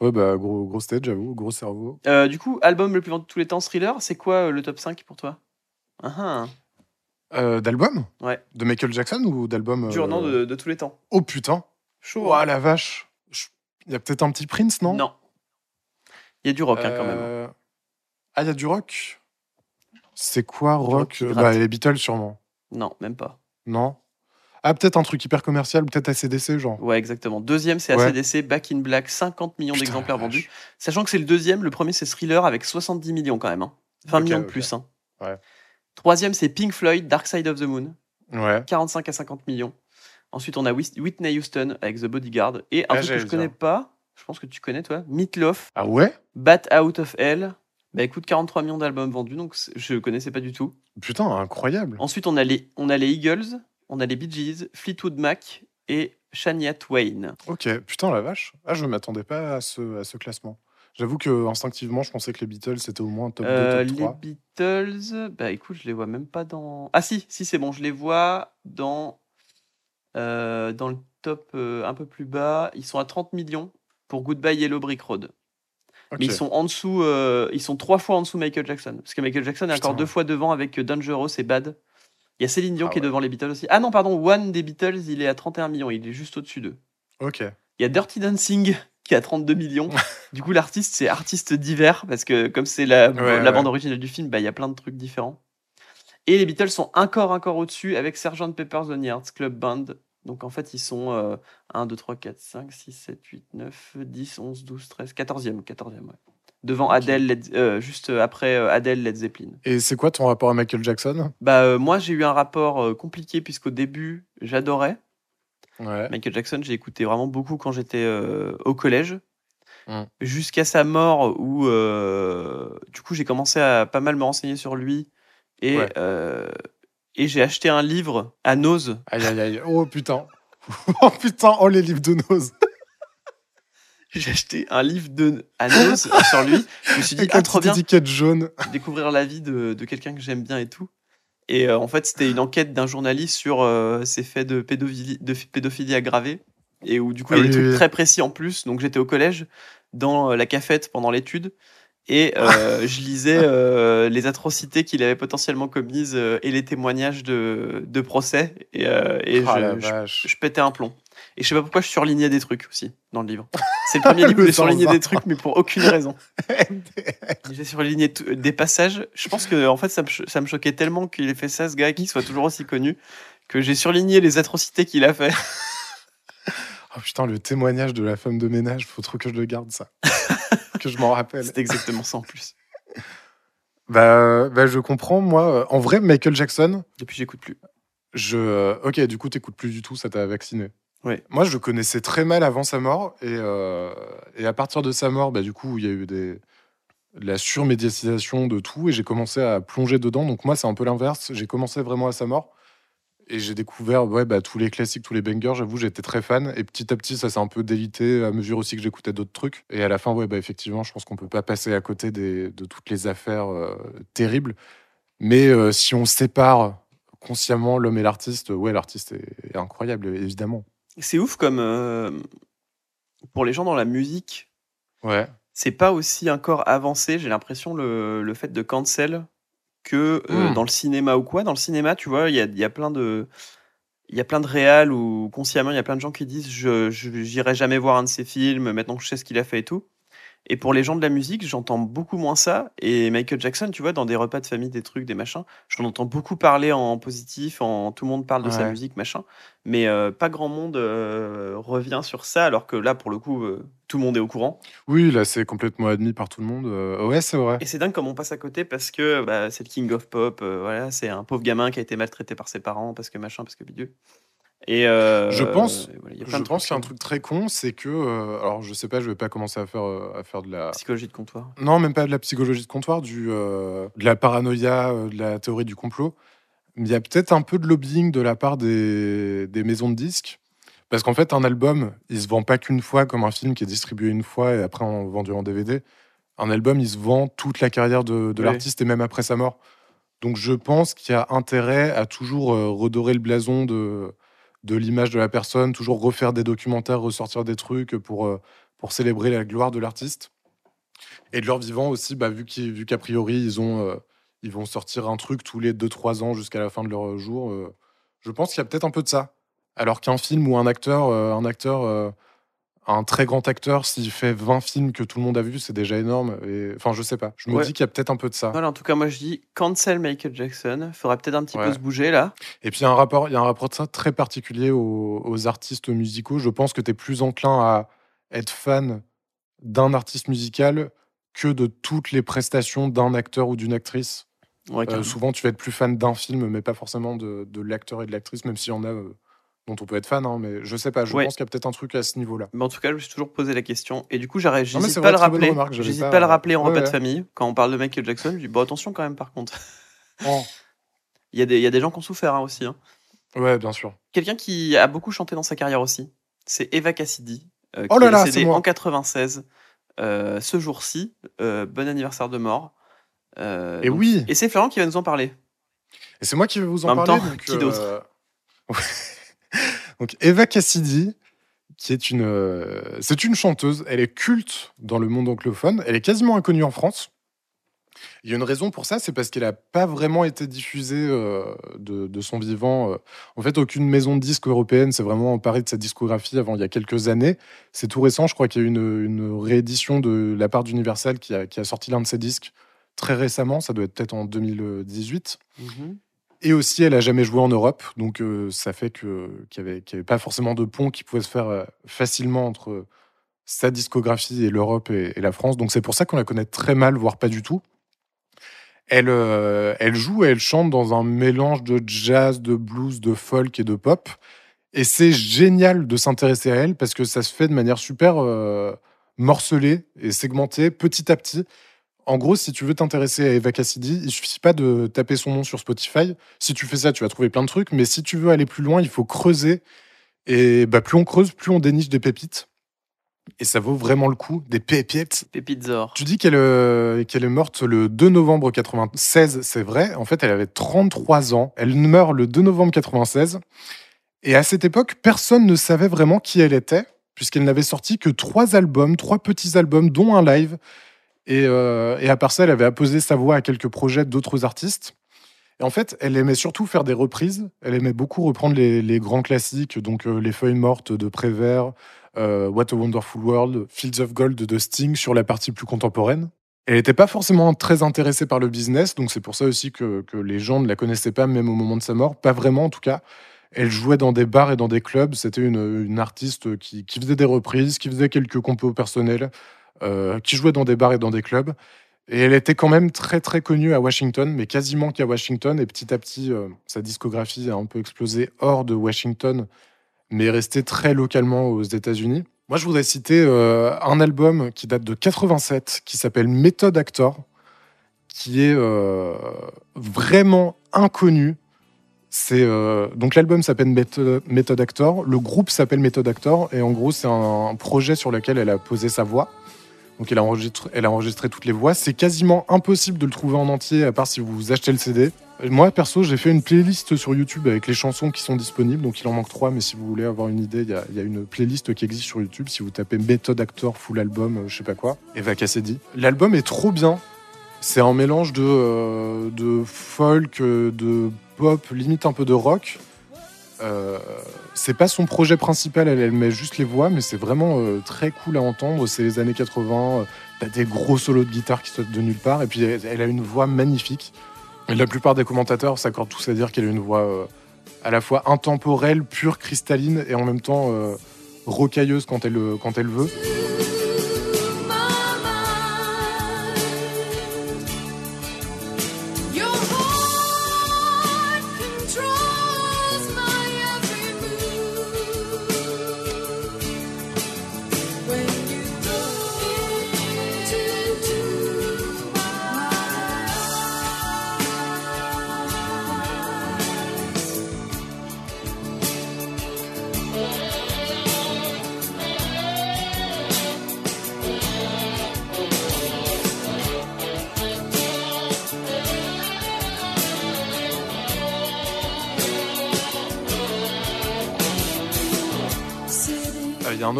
Ouais, bah, gros, grosse tête, j'avoue, gros cerveau. Euh, du coup, album le plus vendu de tous les temps, Thriller, c'est quoi euh, le top 5 pour toi? Ah, ah. Euh, d'album? Ouais. De Michael Jackson ou d'album Dur, euh, non, de, de tous les temps. Oh putain Chaud. Ouah, hein la vache Il y a peut-être un petit Prince, non? Non. Il y a du rock, hein, quand même. Euh, Ah, il y a du rock C'est quoi rock Euh. Bah, les Beatles, sûrement. Non, même pas. Non Ah, peut-être un truc hyper commercial, peut-être ACDC, genre. Ouais, exactement. Deuxième, c'est Ouais. ACDC, Back in Black, 50 millions d'exemplaires la vendus. Sachant que c'est le deuxième, le premier, c'est Thriller avec 70 millions quand même. hein. 20 Ok, millions de plus. hein. Ouais. Troisième, c'est Pink Floyd, Dark Side of the Moon, Ouais. 45 à 50 millions. Ensuite, on a Whitney Houston avec The Bodyguard. Et un Ah, truc que je connais pas, je pense que tu connais toi, Meatloaf, Ah ouais? Bat Out of Hell. Bah écoute, 43 millions d'albums vendus, donc je connaissais pas du tout. Putain, incroyable. Ensuite, on a les, on a les Eagles, on a les Bee Gees, Fleetwood Mac et Shania Twain. Ok, putain, la vache. Ah, je m'attendais pas à ce, à ce classement. J'avoue que instinctivement, je pensais que les Beatles c'était au moins top 2, Euh, top les 3. Beatles, bah écoute, je les vois même pas dans. Ah si, si c'est bon, je les vois dans euh, dans le top euh, un peu plus bas. Ils sont à 30 millions pour Goodbye Yellow Brick Road. Mais ils sont en dessous, euh, ils sont trois fois en dessous Michael Jackson. Parce que Michael Jackson est encore deux fois devant avec euh, Dangerous et Bad. Il y a Céline Dion Ah qui est devant les Beatles aussi. Ah non, pardon, One des Beatles, il est à 31 millions, il est juste au-dessus d'eux. Ok. Il y a Dirty Dancing qui est à 32 millions. du coup, l'artiste, c'est artiste divers, parce que comme c'est la, Ouais, la ouais. bande originale du film, bah, il y a plein de trucs différents. Et les Beatles sont encore, encore au-dessus avec Sgt. Pepper's Lonely Hearts Club Band. Donc en fait, ils sont euh, 1, 2, 3, 4, 5, 6, 7, 8, 9, 10, 11, 12, 13, 14e. 14e ouais. Devant Ok. Adele, Led- euh, juste après euh, Adele, Led Zeppelin. Et c'est quoi ton rapport à Michael Jackson? Bah, euh, moi, j'ai eu un rapport euh, compliqué, puisqu'au début, j'adorais. Ouais. Michael Jackson, j'ai écouté vraiment beaucoup quand j'étais euh, au collège. Mm. Jusqu'à sa mort, où euh, du coup j'ai commencé à pas mal me renseigner sur lui. Et, Ouais. Et j'ai acheté un livre à Nose. Aïe, aïe, aïe. Oh putain. oh putain, oh les livres de Nose. J'ai acheté un livre de, à Nose sur lui. Je me suis dit, Avec ah, trop bien, jaune. découvrir la vie de, de quelqu'un que j'aime bien et tout. Et euh, en fait, c'était une enquête d'un journaliste sur euh, ces faits de pédophilie, de pédophilie aggravée. Et où du coup, Ah il y a oui, des trucs oui, oui. très précis en plus. Donc j'étais au collège, dans euh, la cafette pendant l'étude. Et euh, je lisais euh, les atrocités qu'il avait potentiellement commises euh, et les témoignages de, de procès. Et, et Ah je, je- je pétais un plomb. Et je sais pas pourquoi je surlignais des trucs aussi dans le livre. C'est le premier livre où j'ai surligné des trucs, mais pour aucune raison. J'ai surligné des passages. Je pense que en fait, ça me, ça me choquait tellement qu'il ait fait ça, ce gars, qu'il soit toujours aussi connu, que j'ai surligné les atrocités qu'il a fait. Oh putain, le témoignage de la femme de ménage, faut trop que je le garde ça. Que je m'en rappelle. C'était exactement ça en plus. Bah, bah, je comprends, moi. euh, En vrai, Michael Jackson, Depuis, j'écoute plus. je. euh, Ok, du coup, t'écoutes plus du tout, ça t'a vacciné. Ouais. Moi, je le connaissais très mal avant sa mort. Et, euh, et à partir de sa mort, bah, du coup, il y a eu des... de la surmédiatisation de tout. Et j'ai commencé à plonger dedans. Donc, moi, c'est un peu l'inverse. J'ai commencé vraiment à sa mort. Et j'ai découvert ouais, bah, tous les classiques, tous les bangers. J'avoue, j'étais très fan. Et petit à petit, ça s'est un peu délité à mesure aussi que j'écoutais d'autres trucs. Et à la fin, ouais, bah, effectivement, je pense qu'on peut pas passer à côté des- de toutes les affaires euh, terribles. Mais euh, si on sépare consciemment l'homme et l'artiste, ouais, l'artiste est, est incroyable, évidemment. C'est ouf comme euh, pour les gens dans la musique, Ouais. c'est pas aussi encore avancé, j'ai l'impression, le, le fait de cancel que euh, Mm. dans le cinéma ou quoi. Dans le cinéma, tu vois, il y a, il y a plein de. Il y a plein de réals ou consciemment, il y a plein de gens qui disent je j'irai jamais voir un de ses films maintenant que je sais ce qu'il a fait et tout. Et pour les gens de la musique, j'entends beaucoup moins ça. Et Michael Jackson, tu vois, dans des repas de famille, des trucs, des machins, j'en entends beaucoup parler en positif, en tout le monde parle de sa musique, machin. Mais euh, pas grand monde euh, revient sur ça, alors que là, pour le coup, euh, tout le monde est au courant. Oui, là, c'est complètement admis par tout le monde. Ouais, c'est vrai. Et c'est dingue comme on passe à côté parce que bah, c'est le King of Pop, voilà, c'est un pauvre gamin qui a été maltraité par ses parents parce que machin, parce que bidule. Et euh, Je pense- euh, voilà, il y a Je plein de pense trucs, qu'il y a un truc très con, c'est que. euh, alors, je sais pas, je vais pas commencer à faire, euh, à faire de la. psychologie de comptoir. Non, même pas de la psychologie de comptoir, du, de la paranoïa, de la théorie du complot. Mais il y a peut-être un peu de lobbying de la part des, des maisons de disques. Parce qu'en fait, un album, il se vend pas qu'une fois comme un film qui est distribué une fois et après en vendu en DVD. un album, il se vend toute la carrière de, de Oui. l'artiste et même après sa mort. Donc je pense qu'il y a intérêt à toujours redorer le blason de, de l'image de la personne, toujours refaire des documentaires, ressortir des trucs pour, euh, pour célébrer la gloire de l'artiste. Et de leur vivant aussi, bah, vu qu'a priori, ils, ont, euh, ils vont sortir un truc tous les 2-3 ans jusqu'à la fin de leur jour. euh, je pense qu'il y a peut-être un peu de ça. Alors qu'un film ou un acteur, un acteur, un très grand acteur, s'il fait 20 films que tout le monde a vu, c'est déjà énorme. Et, enfin, je sais pas. Je me Ouais. dis qu'il y a peut-être un peu de ça. Voilà, en tout cas, moi je dis cancel Michael Jackson. Faudra peut-être un petit peu se bouger là. Et puis, il y a un rapport, il y a un rapport de ça très particulier aux, aux artistes musicaux. Je pense que tu es plus enclin à être fan d'un artiste musical que de toutes les prestations d'un acteur ou d'une actrice. Ouais, Euh, souvent, tu vas être plus fan d'un film, mais pas forcément de, de l'acteur et de l'actrice, même s'il y en a euh, dont on peut être fan. hein, mais je sais pas, je Ouais. pense qu'il y a peut-être un truc à ce niveau-là. Mais en tout cas, je me suis toujours posé la question. Et du coup, mais j'hésite c'est pas à le rappeler. J'hésite pas- pas à le rappeler en Ouais, repas de famille. Quand on parle de Michael Jackson, je dis bon, attention quand même, par contre. Oh. Il y, a des- il y a des gens qui ont souffert hein, aussi. hein. Ouais, bien sûr. Quelqu'un qui a beaucoup chanté dans sa carrière aussi, c'est Eva Cassidy, euh, Oh qui là est là, décédée en 96. euh, ce jour-ci, euh, bon anniversaire de mort. Et donc- oui, Et c'est Florent qui va nous en parler. et c'est moi qui vais vous En en même parler. temps, donc, qui d'autre? donc Eva Cassidy, qui est une, euh, c'est une chanteuse. Elle est culte dans le monde anglophone. Elle est quasiment inconnue en France. Il y a une raison pour ça, c'est parce qu'elle n'a pas vraiment été diffusée euh, de, son vivant. euh. En fait, aucune maison de disques européenne s'est vraiment emparée de sa discographie avant il y a quelques années. C'est tout récent, je crois qu'il y a eu une, réédition de la part d'Universal qui a sorti l'un de ses disques très récemment, ça doit être peut-être en 2018. Et aussi, elle a jamais joué en Europe, donc euh, ça fait qu'il n'y avait, pas forcément de pont qui pouvait se faire euh, facilement entre sa discographie et l'Europe et, la France. Donc c'est pour ça qu'on la connaît très mal, voire pas du tout. Elle, euh, joue et elle chante dans un mélange de jazz, de blues, de folk et de pop. Et c'est génial de s'intéresser à elle parce que ça se fait de manière super euh, morcelée et segmentée, petit à petit. En gros, si tu veux t'intéresser à Eva Cassidy, il suffit pas de taper son nom sur Spotify. Si tu fais ça, tu vas trouver plein de trucs. Mais si tu veux aller plus loin, il faut creuser. Et bah, plus on creuse, plus on déniche des pépites. Et ça vaut vraiment le coup, des pépites. Pépite Zor. Tu dis qu'elle euh, qu'elle est morte le 2 novembre 96, c'est vrai. En fait, elle avait 33 ans. Elle meurt le 2 novembre 96. Et à cette époque, personne ne savait vraiment qui elle était, puisqu'elle n'avait sorti que trois albums, trois petits albums, dont un live. Et, euh, et à part ça, elle avait apposé sa voix à quelques projets d'autres artistes. Et en fait, elle aimait surtout faire des reprises. Elle aimait beaucoup reprendre les, grands classiques, donc euh, Les Feuilles Mortes de Prévert, euh, What a Wonderful World, Fields of Gold de Sting sur la partie plus contemporaine. Elle n'était pas forcément très intéressée par le business, donc c'est pour ça aussi que, les gens ne la connaissaient pas, même au moment de sa mort. Pas vraiment, en tout cas. Elle jouait dans des bars et dans des clubs. C'était une, artiste qui, qui faisait des reprises, qui faisait quelques compos personnels, qui jouait dans des bars et dans des clubs. Et elle était quand même très très connue à Washington, mais quasiment qu'à Washington. Et petit à petit, euh, sa discographie a un peu explosé hors de Washington, mais est restée très localement aux États-Unis. Moi, je voudrais citer euh, un album qui date de 87, qui s'appelle Method Actor, qui est euh, vraiment inconnu. Euh, donc l'album s'appelle Method, Method Actor, le groupe s'appelle Method Actor, et en gros, c'est un projet sur lequel elle a posé sa voix. Donc elle a, enregistré, toutes les voix. C'est quasiment impossible de le trouver en entier, à part si vous achetez le CD. Moi, perso, j'ai fait une playlist sur YouTube avec les chansons qui sont disponibles. Donc il en manque trois, mais si vous voulez avoir une idée, il y a, une playlist qui existe sur YouTube. Si vous tapez Method Actor Full Album, euh, je sais pas quoi, Eva Cassidy. L'album est trop bien. C'est un mélange de, euh, folk, euh, de pop, limite un peu de rock. Euh, c'est pas son projet principal, elle, met juste les voix, mais c'est vraiment euh, très cool à entendre. C'est les années 80, euh, t'as des gros solos de guitare qui sortent de nulle part, et puis elle, a une voix magnifique. Et la plupart des commentateurs s'accordent tous à dire qu'elle a une voix à la fois intemporelle, pure, cristalline, et en même temps rocailleuse quand elle veut.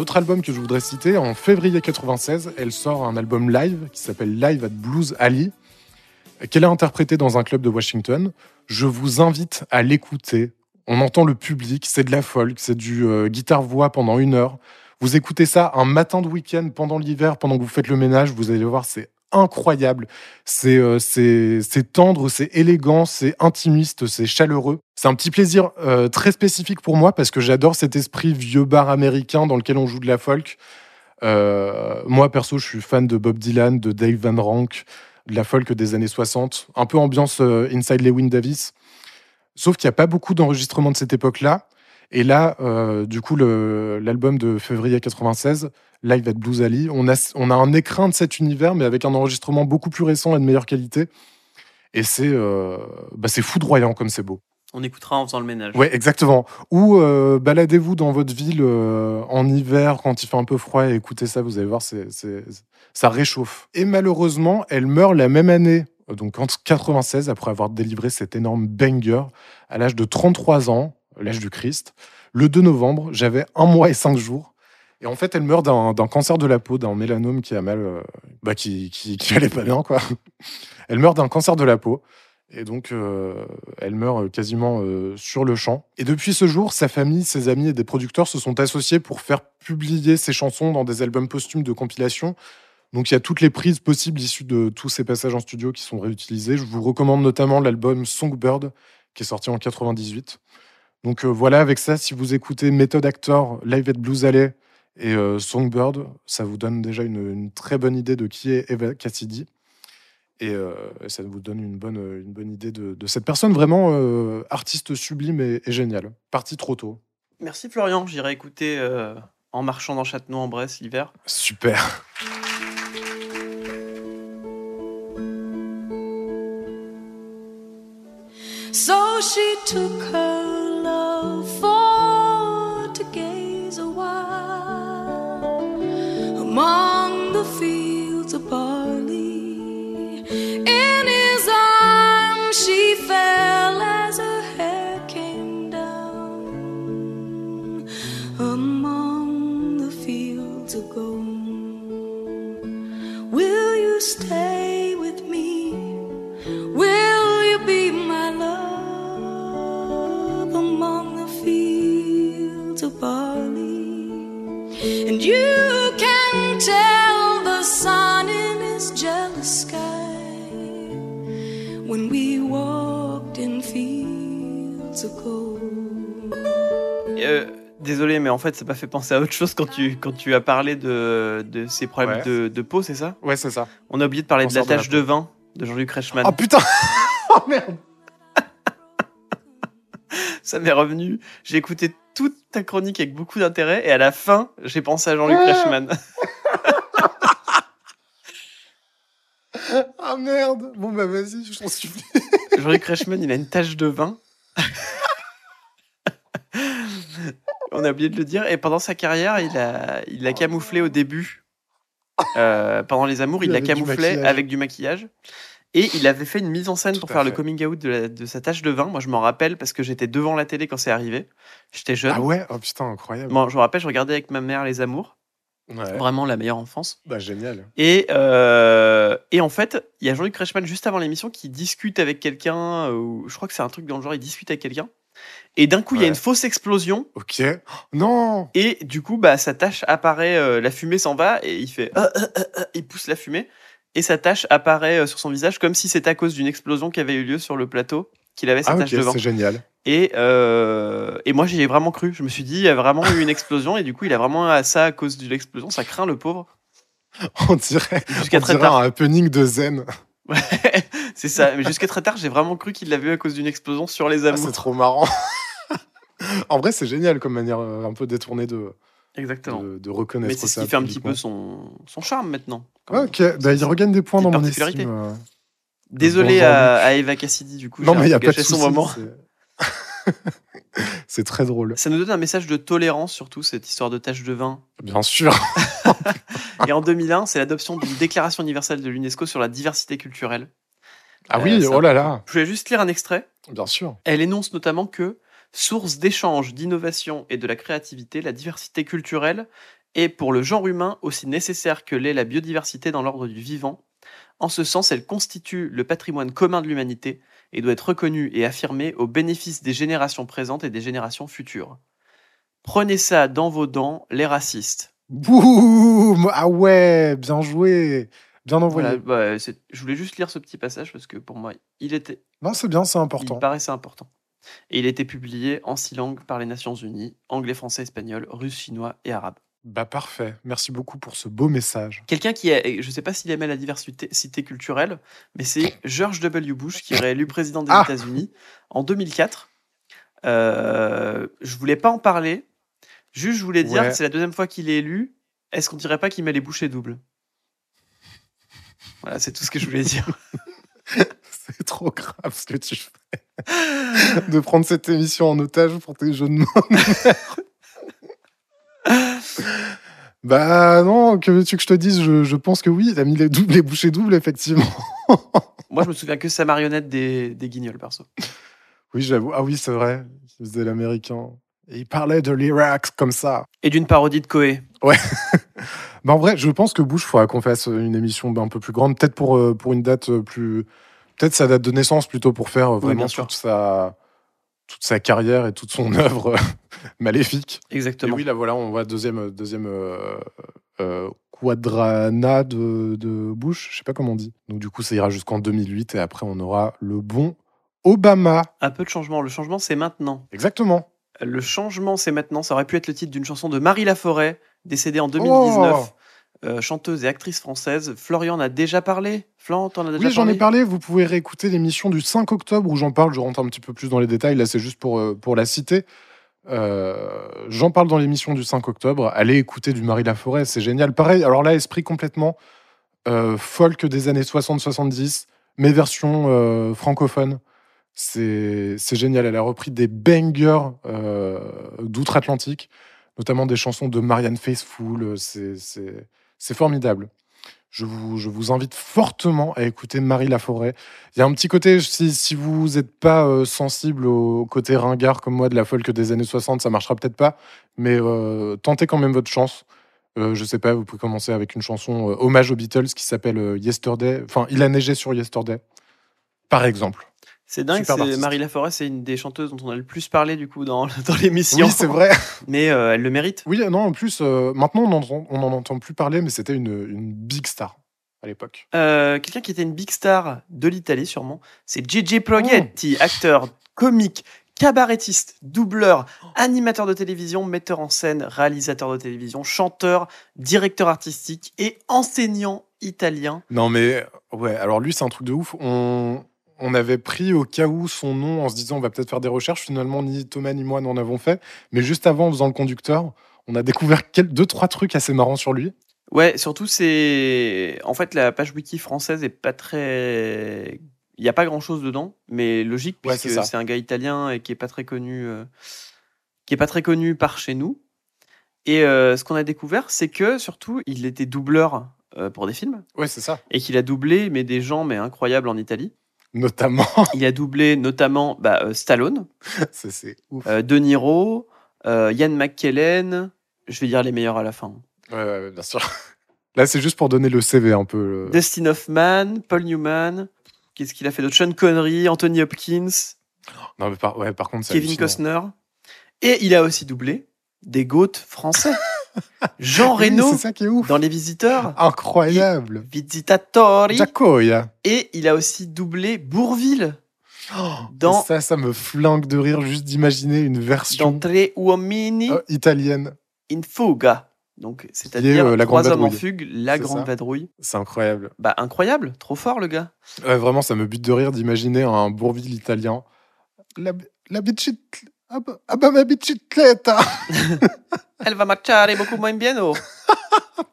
Autre album que je voudrais citer. En février 96, elle sort un album live qui s'appelle Live at Blues Alley, qu'elle a interprété dans un club de Washington. Je vous invite à l'écouter. On entend le public, c'est de la folk, c'est du euh, guitare-voix pendant une heure. Vous écoutez ça un matin de week-end pendant l'hiver, pendant que vous faites le ménage, vous allez voir, c'est incroyable. C'est euh, c'est tendre, c'est élégant, c'est intimiste, c'est chaleureux. C'est un petit plaisir euh, très spécifique pour moi parce que j'adore cet esprit vieux bar américain dans lequel on joue de la folk. Euh, moi, perso, je suis fan de Bob Dylan, de Dave Van Rank, de la folk des années 60, un peu ambiance Inside Lewin Davis. Sauf qu'il n'y a pas beaucoup d'enregistrements de cette époque-là. Et là, euh, du coup, l'album de février 96, Live at Blues Alley, on a, on a un écrin de cet univers, mais avec un enregistrement beaucoup plus récent et de meilleure qualité. Et c'est euh, bah, foudroyant comme c'est beau. On écoutera en faisant le ménage. Ouais, exactement. Ou euh, baladez-vous dans votre ville euh, en hiver quand il fait un peu froid et écoutez ça, vous allez voir, c'est, ça réchauffe. Et malheureusement, elle meurt la même année, donc en 96, après avoir délivré cet énorme banger à l'âge de 33 ans, l'âge du Christ. Le 2 novembre, j'avais un mois et cinq jours. Et en fait, elle meurt d'un, cancer de la peau, d'un mélanome qui a mal, euh, bah, qui, qui, qui allait pas bien, quoi. Elle meurt d'un cancer de la peau. Et donc, euh, elle meurt euh, quasiment sur le champ. Et depuis ce jour, sa famille, ses amis et des producteurs se sont associés pour faire publier ses chansons dans des albums posthumes de compilation. Donc, il y a toutes les prises possibles issues de tous ces passages en studio qui sont réutilisés. Je vous recommande notamment l'album Songbird, qui est sorti en 98. Donc, euh, voilà, avec ça, si vous écoutez Method Actor, Live at Blues Alley et euh, Songbird, ça vous donne déjà une, une très bonne idée de qui est Eva Cassidy. Et euh, ça vous donne une bonne, une bonne idée de, de cette personne vraiment euh, artiste sublime et, et géniale. Parti trop tôt. Merci Florian, j'irai écouter euh, en marchant dans Châtenois en Bresse l'hiver. Super. So she took her And you can tell the sun in his jealous sky when we walked in fields of gold. Euh, désolé, mais en fait, ça m'a fait penser à autre chose quand tu, quand tu as parlé de, de ces problèmes Ouais. de, de peau, c'est ça? Ouais, c'est ça. On a oublié de parler de la Cancer de la tache de vin de Jean-Luc Reichmann. Oh putain Oh merde Ça m'est revenu. J'ai écouté toute ta chronique avec beaucoup d'intérêt et à la fin, j'ai pensé à Jean-Luc Reichmann. Ah merde Bon bah vas-y, je t'en supplie. Jean-Luc Reichmann, il a une tache de vin. On a oublié de le dire. Et pendant sa carrière, il a, il a camouflé au début. Euh, pendant les amours, il l'a Avec du camouflé avec du maquillage. Et il avait fait une mise en scène Tout pour faire le coming out de, la- de sa tache de vin. Moi, je m'en rappelle parce que j'étais devant la télé quand c'est arrivé. J'étais jeune. Ah ouais? Oh putain, incroyable. Bon, je me rappelle, je regardais avec ma mère Les Amours. Ouais. Vraiment la meilleure enfance. Bah génial. Et, euh, et en fait, il y a Jean-Luc Reichmann juste avant l'émission qui discute avec quelqu'un, euh, ou je crois que c'est un truc dans le genre, il discute avec quelqu'un. Et d'un coup, il y a une fausse explosion, Ok. Non et du coup, bah, sa tâche apparaît, euh, la fumée s'en va, et il fait. Il pousse la fumée, et sa tâche apparaît euh, sur son visage comme si c'était à cause d'une explosion qui avait eu lieu sur le plateau qu'il avait sa Ah tache de vin. c'est génial. Et, euh, et moi, j'y ai vraiment cru. Je me suis dit, il y a vraiment eu une explosion, et du coup, il a vraiment à ça à cause de l'explosion. Ça craint le pauvre. On dirait, Jusqu'à on très dirait tard. un happening de zen. Ouais, c'est ça. Mais jusqu'à très tard, j'ai vraiment cru qu'il l'a vu à cause d'une explosion sur les Ah, amours. c'est trop marrant. en vrai, c'est génial comme manière euh, un peu détournée de, Exactement. de, de reconnaître Mais c'est ce qui fait un petit peu son, son charme maintenant. ok, bah, il regagne des points dans mon estime. euh. Désolé Bon à, à Eva Cassidy, du coup. Non, mais il n'y a pas de gâché son souci. moment. c'est- très drôle. Ça nous donne un message de tolérance, surtout cette histoire de tache de vin. Bien sûr. Et en 2001, c'est l'adoption d'une déclaration universelle de l'UNESCO sur la diversité culturelle. Ah Euh, oui, oh là là. Je voulais juste lire un extrait. Bien sûr. Elle énonce notamment que Source d'échange, d'innovation et de la créativité, la diversité culturelle est pour le genre humain aussi nécessaire que l'est la biodiversité dans l'ordre du vivant. En ce sens, elle constitue le patrimoine commun de l'humanité et doit être reconnue et affirmée au bénéfice des générations présentes et des générations futures. Prenez ça dans vos dents, les racistes. Boum Ah ouais, bien joué. Bien envoyé. Voilà, bah, je voulais juste lire ce petit passage parce que pour moi, il était Non, c'est bien, c'est Il important. paraissait important. Et il a été publié en six langues par les Nations Unies, anglais, français, espagnol, russe, chinois et arabe. Bah parfait. Merci beaucoup pour ce beau message. Quelqu'un qui a, je ne sais pas s'il aimait la diversité cité culturelle, mais c'est George W. Bush qui est réélu président des Ah États-Unis en 2004. Euh, je voulais pas en parler, juste je voulais dire Ouais. que c'est la deuxième fois qu'il est élu. Est-ce qu'on dirait pas qu'il met les bouchées doubles? Voilà, c'est tout ce que je voulais dire. C'est trop grave ce que tu fais. de prendre cette émission en otage pour tes jeux de mots. bah non, que veux-tu que je te dise? Je, je pense que oui, il a mis les, doubles, les bouchées doubles, effectivement. Moi, je me souviens que sa marionnette des, des guignols, perso. Oui, j'avoue. Ah oui, c'est vrai. Il faisait l'américain. Et il parlait de l'Irak comme ça. Et d'une parodie de Coé. Bah en vrai, je pense que Bush, il faudra qu'on fasse une émission un peu plus grande, peut-être pour, euh, pour une date euh, plus. Peut-être sa date de naissance plutôt pour faire euh, Oui, vraiment bien sûr. toute, sa, toute sa carrière et toute son œuvre euh, maléfique. Et Exactement. oui, là voilà, on voit deuxième, deuxième euh, euh, quadrana de, de Bush, je sais pas comment on dit. Donc du coup, ça ira jusqu'en 2008 et après, on aura le bon Obama. Un peu de changement. Le changement, c'est maintenant. Exactement. Le changement, c'est maintenant. Ça aurait pu être le titre d'une chanson de Marie Laforêt, décédée en 2019. Oh euh, chanteuse et actrice française. Florian en a déjà parlé? Flan, t'en as déjà Oui, j'en ai parlé? Vous pouvez réécouter l'émission du 5 octobre où j'en parle. Je rentre un petit peu plus dans les détails. Là, c'est juste pour, euh, pour la citer. Euh, j'en parle dans l'émission du 5 octobre. Allez écouter du Marie Laforêt, c'est génial. Pareil, alors là, esprit complètement euh, folk des années 60-70, mais version euh, francophone. C'est c'est génial. Elle a repris des bangers d'outre-Atlantique, notamment des chansons de Marianne Faithfull. C'est- C'est formidable. Je vous, je vous invite fortement à écouter Marie Laforêt. Il y a un petit côté, si, si vous n'êtes pas euh, sensible au côté ringard comme moi de la folk des années 60, ça marchera peut-être pas, mais euh, tentez quand même votre chance. Euh, je sais pas, vous pouvez commencer avec une chanson euh, hommage aux Beatles qui s'appelle Yesterday. Enfin, il a neigé sur Yesterday, par exemple. C'est dingue. Marie Laforêt, c'est une des chanteuses dont on a le plus parlé du coup dans, dans l'émission. Oui, c'est vrai. Mais euh, elle le mérite. Oui, non, en plus, euh, maintenant, on n'en entend, on en entend plus parler, mais c'était une, une big star à l'époque. Euh, Quelqu'un qui était une big star de l'Italie sûrement, c'est Gigi Proietti, acteur, comique, cabarettiste, doubleur, animateur de télévision, metteur en scène, réalisateur de télévision, chanteur, directeur artistique et enseignant italien. Non, mais ouais, alors lui, c'est un truc de ouf. On, on avait pris au cas où son nom en se disant on va peut-être faire des recherches. Finalement, ni Thomas ni moi n'en avons fait. Mais juste avant, en faisant le conducteur, on a découvert deux, trois trucs assez marrants sur lui. Ouais, surtout c'est en fait la page wiki française est pas très il y a pas grand-chose dedans, mais logique Ouais, puisque c'est un gars italien et qui est pas très connu euh, qui est pas très connu par chez nous. Et euh, ce qu'on a découvert, c'est que surtout il était doubleur euh, pour des films Ouais, c'est ça. et qu'il a doublé mais des gens mais incroyables en Italie. Notamment, Il a doublé notamment bah, euh, Stallone, c'est c'est ouf. euh, De Niro, euh, Ian McKellen. Je vais dire les meilleurs à la fin. Ouais, ouais, ouais, bien sûr. Là, c'est juste pour donner le CV un peu. le- Dustin Hoffman, Paul Newman. Qu'est-ce qu'il a fait d'autre? Sean Connery, Anthony Hopkins, Non, mais par, ouais, par contre, c'est Kevin hallucinant. Costner. Et il a aussi doublé des goats français. Jean Oui, Reno dans Les Visiteurs, Incroyable. Visitatori. Et il a aussi doublé Bourville Dans- Ça, ça me flingue de rire juste d'imaginer une version dans Tre Uomini euh, italienne. in Fuga. Donc, c'est-à-dire euh, Trois hommes en fugue, la grande vadrouille. C'est incroyable. Bah, incroyable, trop fort le gars. Ouais, vraiment, ça me bute de rire d'imaginer un Bourville italien. La, la Ah ma bicicletta Elle va marchare beaucoup moins bien. oh.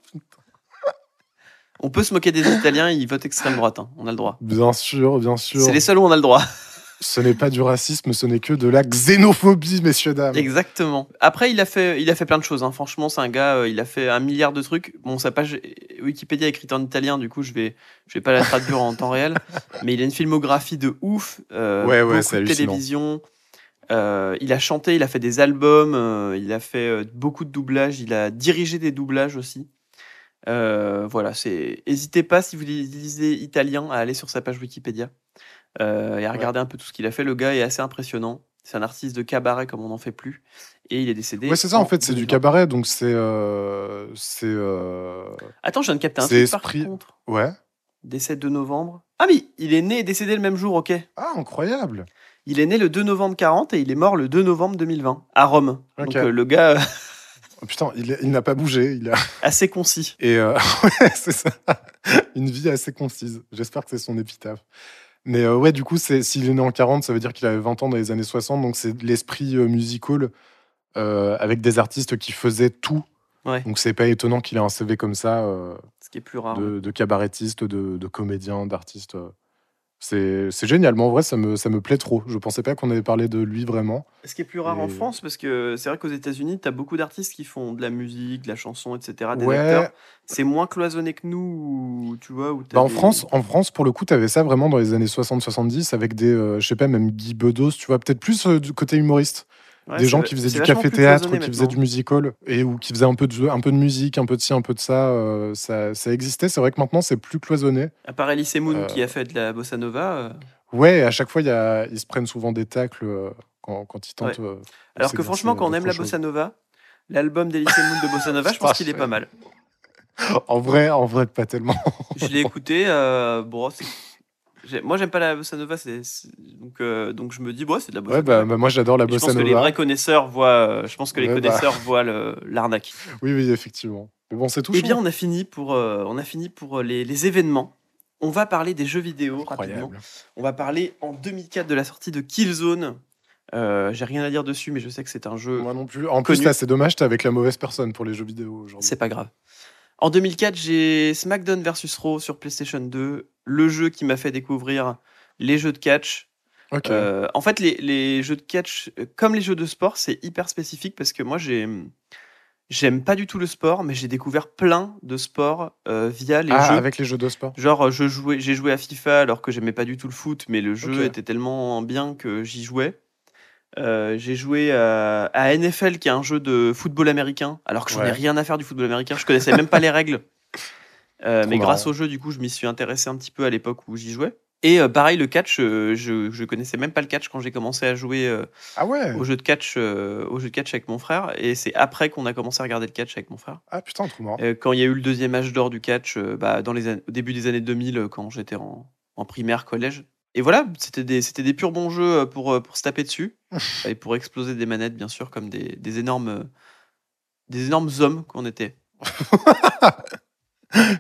On peut se moquer des Italiens, ils votent extrême droite, hein, on a le droit. Bien sûr, bien sûr. C'est les seuls où on a le droit. Ce n'est pas du racisme, ce n'est que de la xénophobie, messieurs, dames. Exactement. Après, il a fait, il a fait plein de choses. hein. Franchement, c'est un gars, euh, il a fait un milliard de trucs. Bon, sa page Wikipédia est écrite en italien, du coup, je vais, je vais pas la traduire en temps réel. Mais il a une filmographie de ouf. euh, Ouais, ouais, beaucoup de télévision. Euh, il a chanté, il a fait des albums, euh, il a fait euh, beaucoup de doublages, il a dirigé des doublages aussi. Voilà, c'est. N'hésitez pas si vous lisez italien à aller sur sa page Wikipédia et à regarder un peu tout ce qu'il a fait. Le gars est assez impressionnant. C'est un artiste de cabaret comme on n'en fait plus, et il est décédé. Ouais, c'est ça, en fait, c'est du 2020. cabaret, donc c'est. euh, c'est. euh, Attends, je viens de capter un truc esprit- par contre. Ouais. Décès de novembre. Ah oui, il est né et décédé le même jour, ok. Ah, incroyable. Il est né le 2 novembre 40 et il est mort le 2 novembre 2020 à Rome. Donc euh, le gars euh, Oh, putain, il, n'a pas bougé. Il a... assez concis. Et euh, ouais, c'est ça. Une vie assez concise. J'espère que c'est son épitaphe. Mais euh, ouais, du coup, c'est- s'il est né en 40, ça veut dire qu'il avait 20 ans dans les années 60. Donc c'est l'esprit musical euh, avec des artistes qui faisaient tout. Ouais. Donc c'est pas étonnant qu'il ait un CV comme ça Ce qui est plus rare. de, de cabarettiste, de, de comédien, d'artiste. C'est génial. Mais en vrai, ça me, ça me plaît trop. Je pensais pas qu'on avait parlé de lui vraiment. Ce qui est plus rare en France, parce que c'est vrai qu'aux États-Unis, tu as beaucoup d'artistes qui font de la musique, de la chanson, etc. Des Ouais. acteurs. C'est moins cloisonné que nous, tu vois. Où Bah, en, des- France, en France, pour le coup, tu avais ça vraiment dans les années 60-70 avec des, euh, je sais pas, même Guy Bedos, tu vois, peut-être plus euh, du côté humoriste. Ouais, des gens qui faisaient du café-théâtre, qui faisaient du musical, et ou qui faisaient un peu de, un peu de musique, un peu de ci, un peu de ça. euh, ça, ça existait. C'est vrai que maintenant, c'est plus cloisonné. À part Elise Moon Euh, qui a fait de la bossa nova. euh, Ouais, à chaque fois, il y a, ils se prennent souvent des tacles euh, quand, quand ils tentent. Ouais. euh, Alors que franchement, quand on aime la bossa nova, l'album d'Elise Moon de bossa nova, je pense qu'il est pas mal. En vrai, en vrai, pas tellement. Je l'ai écouté. euh, bon, c'est- moi, j'aime pas la bossa nova, c'est c'est- donc euh, donc je me dis, bon, c'est de la bossa Ouais, bah, nova. bah, moi, j'adore la Et je bossa pense que les nova. vrais connaisseurs voient. euh, je pense que les Ouais, bah. connaisseurs voient l'arnaque. Oui, oui, effectivement. Mais bon, c'est tout. Eh bien, on a fini pour euh, on a fini pour euh, les, les événements. On va parler des jeux vidéo rapidement. incroyable. On va parler en 2004 de la sortie de Killzone. Euh, J'ai rien à dire dessus, mais je sais que c'est un jeu. Moi non plus. En connu. plus, là, c'est dommage, t'es avec la mauvaise personne pour les jeux vidéo aujourd'hui. C'est pas grave. En 2004, j'ai SmackDown vs Raw sur PlayStation 2, le jeu qui m'a fait découvrir les jeux de catch. Euh, en fait, les, les jeux de catch, euh, comme les jeux de sport, c'est hyper spécifique parce que moi, j'ai j'aime pas du tout le sport, mais j'ai découvert plein de sports euh, via les ah, jeux. avec les jeux de sport. Genre, je jouais, j'ai joué à FIFA alors que j'aimais pas du tout le foot, mais le jeu était tellement bien que j'y jouais. Euh, j'ai joué à, à NFL, qui est un jeu de football américain, alors que j'en ai Ouais. rien à faire du football américain. Je connaissais même pas les règles. Euh, mais grâce au jeu, du coup, je m'y suis intéressé un petit peu à l'époque où j'y jouais. Et euh, pareil, le catch, euh, je, je connaissais même pas le catch quand j'ai commencé à jouer Ah ouais au jeu de catch, au jeu de catch avec mon frère. Et c'est après qu'on a commencé à regarder le catch avec mon frère. Ah putain, trop marrant. Quand il y a eu le deuxième âge d'or du catch, bah, dans les an- au début des années 2000, euh, quand j'étais en, en primaire, collège. Et voilà, c'était des, c'était des purs bons jeux euh, pour, euh, pour se taper dessus et pour exploser des manettes, bien sûr, comme des, des énormes, euh, des énormes hommes qu'on était.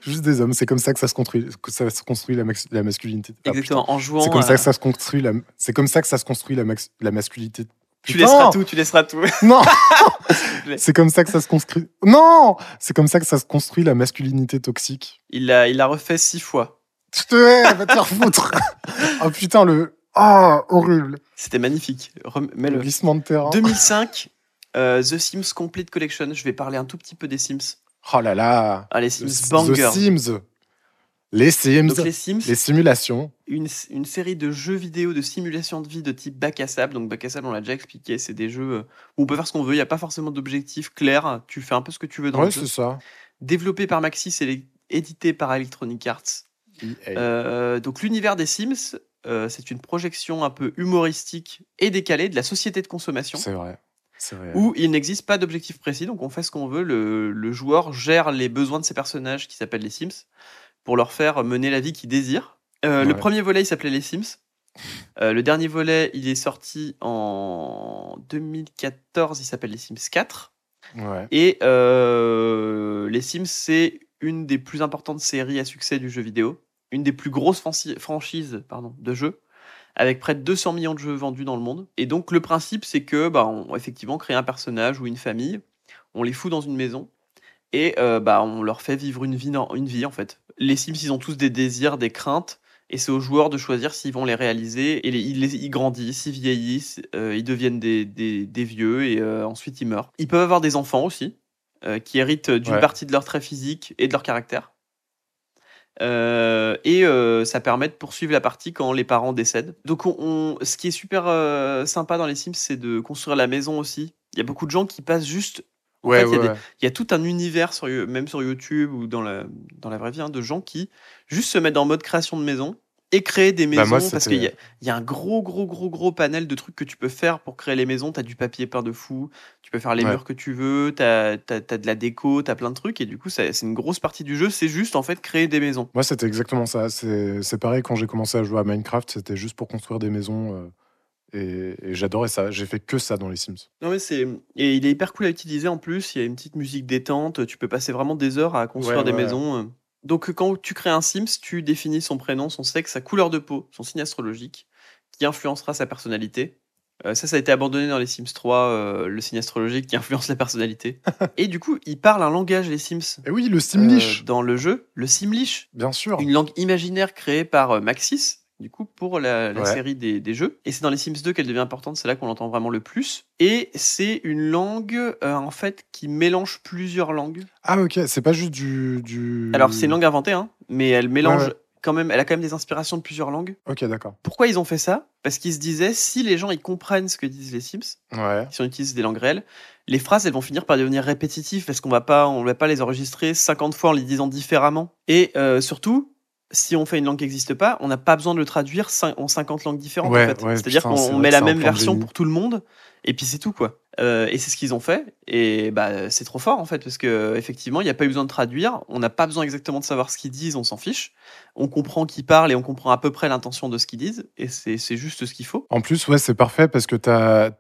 Juste des hommes, c'est comme ça que ça se construit, que ça se construit la, max- la masculinité. Ah, Exactement, en putain. jouant. C'est comme ça que ça se construit la. C'est comme ça que ça se construit la, max- la masculinité. Tu Putain laisseras tout, tu laisseras tout. Non. C'est comme ça que ça se construit. Non C'est comme ça que ça se construit la masculinité toxique. il l'a il l'a refait six fois. Je te hais, va te faire foutre. oh putain, le. Ah, horrible. C'était magnifique. Rem- Le Mets-le. glissement de terrain. 2005, euh, The Sims Complete Collection. Je vais parler un tout petit peu des Sims. Oh là là. Ah, les Sims The Bangers. Sims. Les Sims. Donc les Sims, Les simulations. une, une série de jeux vidéo de simulation de vie de type bac à sable. Donc bac à sable, on l'a déjà expliqué, c'est des jeux euh, où on peut faire ce qu'on veut. Il n'y a pas forcément d'objectif clair. Tu fais un peu ce que tu veux dans Ouais, le jeu. c'est ça. Développé par Maxis et édité par Electronic Arts. Euh, donc l'univers des Sims, euh, c'est une projection un peu humoristique et décalée de la société de consommation. C'est vrai. Vrai. où il n'existe pas d'objectif précis, donc on fait ce qu'on veut. Le, le joueur gère les besoins de ses personnages qui s'appellent les Sims pour leur faire mener la vie qu'ils désirent. Euh, Le premier volet, il s'appelait les Sims. Euh, le dernier volet, il est sorti en 2014, il s'appelle les Sims 4. Ouais. Et euh, les Sims, c'est une des plus importantes séries à succès du jeu vidéo, une des plus grosses franchises pardon, de jeux, avec près de 200 millions de jeux vendus dans le monde. Et donc le principe, c'est que bah, on effectivement crée un personnage ou une famille, on les fout dans une maison et euh, bah, on leur fait vivre une vie, une vie en fait. Les Sims, ils ont tous des désirs, des craintes. Et c'est aux joueurs de choisir s'ils vont les réaliser. Et les- ils, les- ils grandissent, ils vieillissent, euh, ils deviennent des, des- des vieux et euh, ensuite ils meurent. Ils peuvent avoir des enfants aussi, qui héritent d'une Ouais. partie de leur trait physique et de leur caractère. Euh, et euh, ça permet de poursuivre la partie quand les parents décèdent. Donc, on, on- ce qui est super euh, sympa dans les Sims, c'est de construire la maison aussi. Il y a beaucoup de gens qui passent juste. En Ouais, fait, il y a ouais, des- ouais. il y a tout un univers, sur, même sur YouTube ou dans la, dans la vraie vie, hein, de gens qui juste se mettent en mode création de maison et créer des Bah, maisons. moi, parce qu'il y a, il y a un gros, gros, gros, gros panel de trucs que tu peux faire pour créer les maisons. Tu as du papier peint de fou, tu peux faire les Ouais. murs que tu veux, tu as, de la déco, tu as plein de trucs. Et du coup, c'est une grosse partie du jeu. C'est juste en fait créer des maisons. Moi, c'était exactement ça. C'est c'est pareil quand j'ai commencé à jouer à Minecraft, c'était juste pour construire des maisons. euh, et et j'adorais ça. J'ai fait que ça dans les Sims. Non, mais c'est. Et il est hyper cool à utiliser en plus. Il y a une petite musique détente. Tu peux passer vraiment des heures à construire Ouais, des ouais. maisons. Euh. Donc, quand tu crées un Sims, tu définis son prénom, son sexe, sa couleur de peau, son signe astrologique, qui influencera sa personnalité. Euh, ça, ça a été abandonné dans les Sims 3, euh, le signe astrologique qui influence la personnalité. Et du coup, ils parlent un langage, les Sims. Et oui, le Simlish, euh, dans le jeu, le Simlish, bien sûr. une langue imaginaire créée par euh, Maxis, du coup, pour la, la Ouais. série des, des jeux. Et c'est dans les Sims 2 qu'elle devient importante, c'est là qu'on l'entend vraiment le plus. Et c'est une langue, euh, en fait, qui mélange plusieurs langues. Ah, ok, c'est pas juste du. du... Alors, c'est une langue inventée, hein, mais elle mélange Ouais, ouais. quand même, elle a quand même des inspirations de plusieurs langues. Ok, d'accord. Pourquoi ils ont fait ça? Parce qu'ils se disaient, si les gens ils comprennent ce que disent les Sims, si on utilise des langues réelles, les phrases elles vont finir par devenir répétitives parce qu'on va pas, on va pas les enregistrer 50 fois en les disant différemment. Et euh, surtout, si on fait une langue qui n'existe pas, on n'a pas besoin de le traduire en 50 langues différentes. Ouais, en fait. ouais, C'est-à-dire qu'on met la même version pour tout le monde et puis c'est tout quoi. Euh, et c'est ce qu'ils ont fait et bah c'est trop fort en fait parce que effectivement il n'y a pas eu besoin de traduire, on n'a pas besoin exactement de savoir ce qu'ils disent, on s'en fiche. On comprend qu'ils parlent et on comprend à peu près l'intention de ce qu'ils disent et c'est c'est juste ce qu'il faut. En plus, ouais, c'est parfait parce que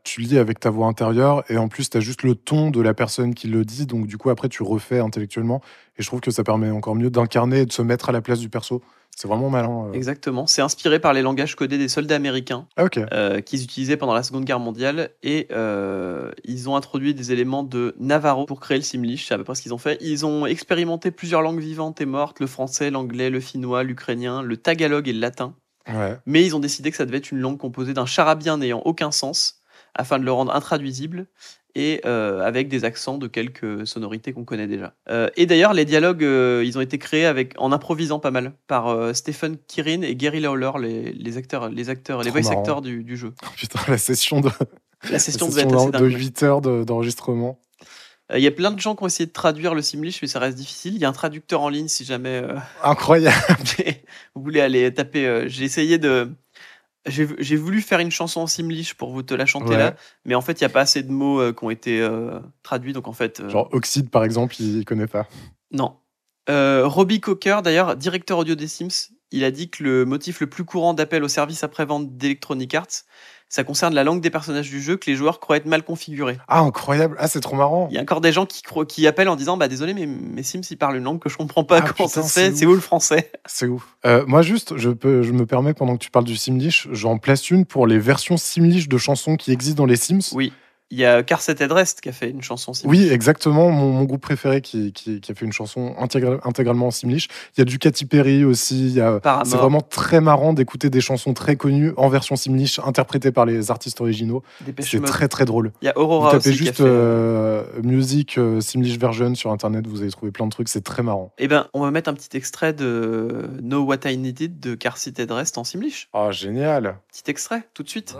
tu lis avec ta voix intérieure et en plus, tu as juste le ton de la personne qui le dit. Donc, du coup, après, tu refais intellectuellement. Et je trouve que ça permet encore mieux d'incarner et de se mettre à la place du perso. C'est vraiment malin. euh. Exactement, c'est inspiré par les langages codés des soldats américains. Ah, euh, qu'ils utilisaient pendant la Seconde Guerre mondiale et euh, ils ont introduit des éléments de Navarro pour créer le Simlish, c'est à peu près ce qu'ils ont fait. Ils ont expérimenté plusieurs langues vivantes et mortes, le français, l'anglais, le finnois, l'ukrainien, le tagalog et le latin, Ouais. mais ils ont décidé que ça devait être une langue composée d'un charabia n'ayant aucun sens afin de le rendre intraduisible et euh, avec des accents de quelques sonorités qu'on connaît déjà. Euh, et d'ailleurs, les dialogues, euh, ils ont été créés avec, en improvisant pas mal par Stephen Kirin et Gary Lawler, les, les acteurs, les acteurs, les voice acteurs du, du jeu. Putain, la session de, La la session session être assez de dingue. 8 heures de- d'enregistrement. Il y a plein de gens qui ont essayé de traduire le Simlish, mais ça reste difficile. Il y a un traducteur en ligne si jamais Incroyable. vous voulez aller taper. j'ai essayé de. J'ai voulu faire une chanson en Simlish pour vous te la chanter Ouais. là, mais en fait, il n'y a pas assez de mots euh, qui ont été euh, traduits, donc en fait. euh, Genre, Oxide, par exemple, il, il connaît pas. Non. Robbie Cocker, d'ailleurs, directeur audio des Sims, il a dit que le motif le plus courant d'appel au service après-vente d'Electronic Arts, ça concerne la langue des personnages du jeu que les joueurs croient être mal configurée. Ah, incroyable. Ah, c'est trop marrant. Il y a encore des gens qui, croient- qui appellent en disant bah désolé mais mes Sims ils parlent une langue que je comprends pas Ah, comment putain, ça se fait? C'est c'est où le français? C'est ouf. Euh, moi, juste, je, peux, je me permets, pendant que tu parles du Simlish, j'en place une pour les versions Simlish de chansons qui existent dans les Sims. oui il y a Carset Headrest qui a fait une chanson Sims Oui, exactement. Mon, mon groupe préféré qui, qui, qui a fait une chanson intégra- intégralement en Simlish. Il y a du Katy Perry aussi. C'est vraiment très marrant d'écouter des chansons très connues en version Simlish, interprétées par les artistes originaux. C'est très très drôle. il y a Vous Aurora tapez aussi qui a juste fait euh, musique euh, Simlish version sur internet, vous allez trouver plein de trucs, c'est très marrant. eh ben on va mettre un petit extrait de Know What I Needed de Carset Headrest en Simlish Ah, génial. petit extrait tout de suite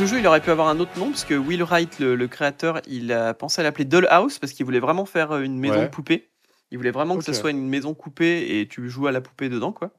le jeu, il aurait pu avoir un autre nom parce que Will Wright, le, le créateur, il a pensé à l'appeler Dollhouse parce qu'il voulait vraiment faire euh, une maison Ouais. poupée. Il voulait vraiment que ça soit une maison coupée et tu joues à la poupée dedans, quoi.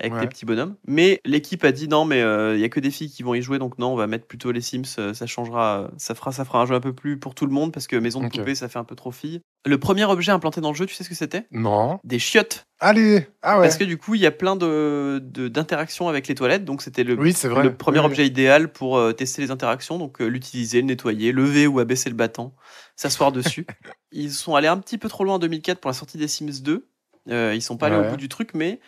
Avec Ouais. des petits bonhommes. Mais l'équipe a dit non, mais euh, il y a que des filles qui vont y jouer, donc non, on va mettre plutôt les Sims. euh, ça changera, euh, ça fera, ça fera un jeu un peu plus pour tout le monde parce que maison de poupée, ça fait un peu trop fille. Le premier objet implanté dans le jeu, tu sais ce que c'était? Non. Des chiottes. Allez Ah ouais. Parce que du coup, il y a plein de d'interactions avec les toilettes, donc c'était le Oui, c'est vrai. le premier Oui, oui. objet idéal pour euh, tester les interactions, donc euh, l'utiliser, le nettoyer, lever ou abaisser le battant, s'asseoir dessus. Ils sont allés un petit peu trop loin en 2004 pour la sortie des Sims 2. Euh, ils sont pas allés Ouais. au bout du truc, mais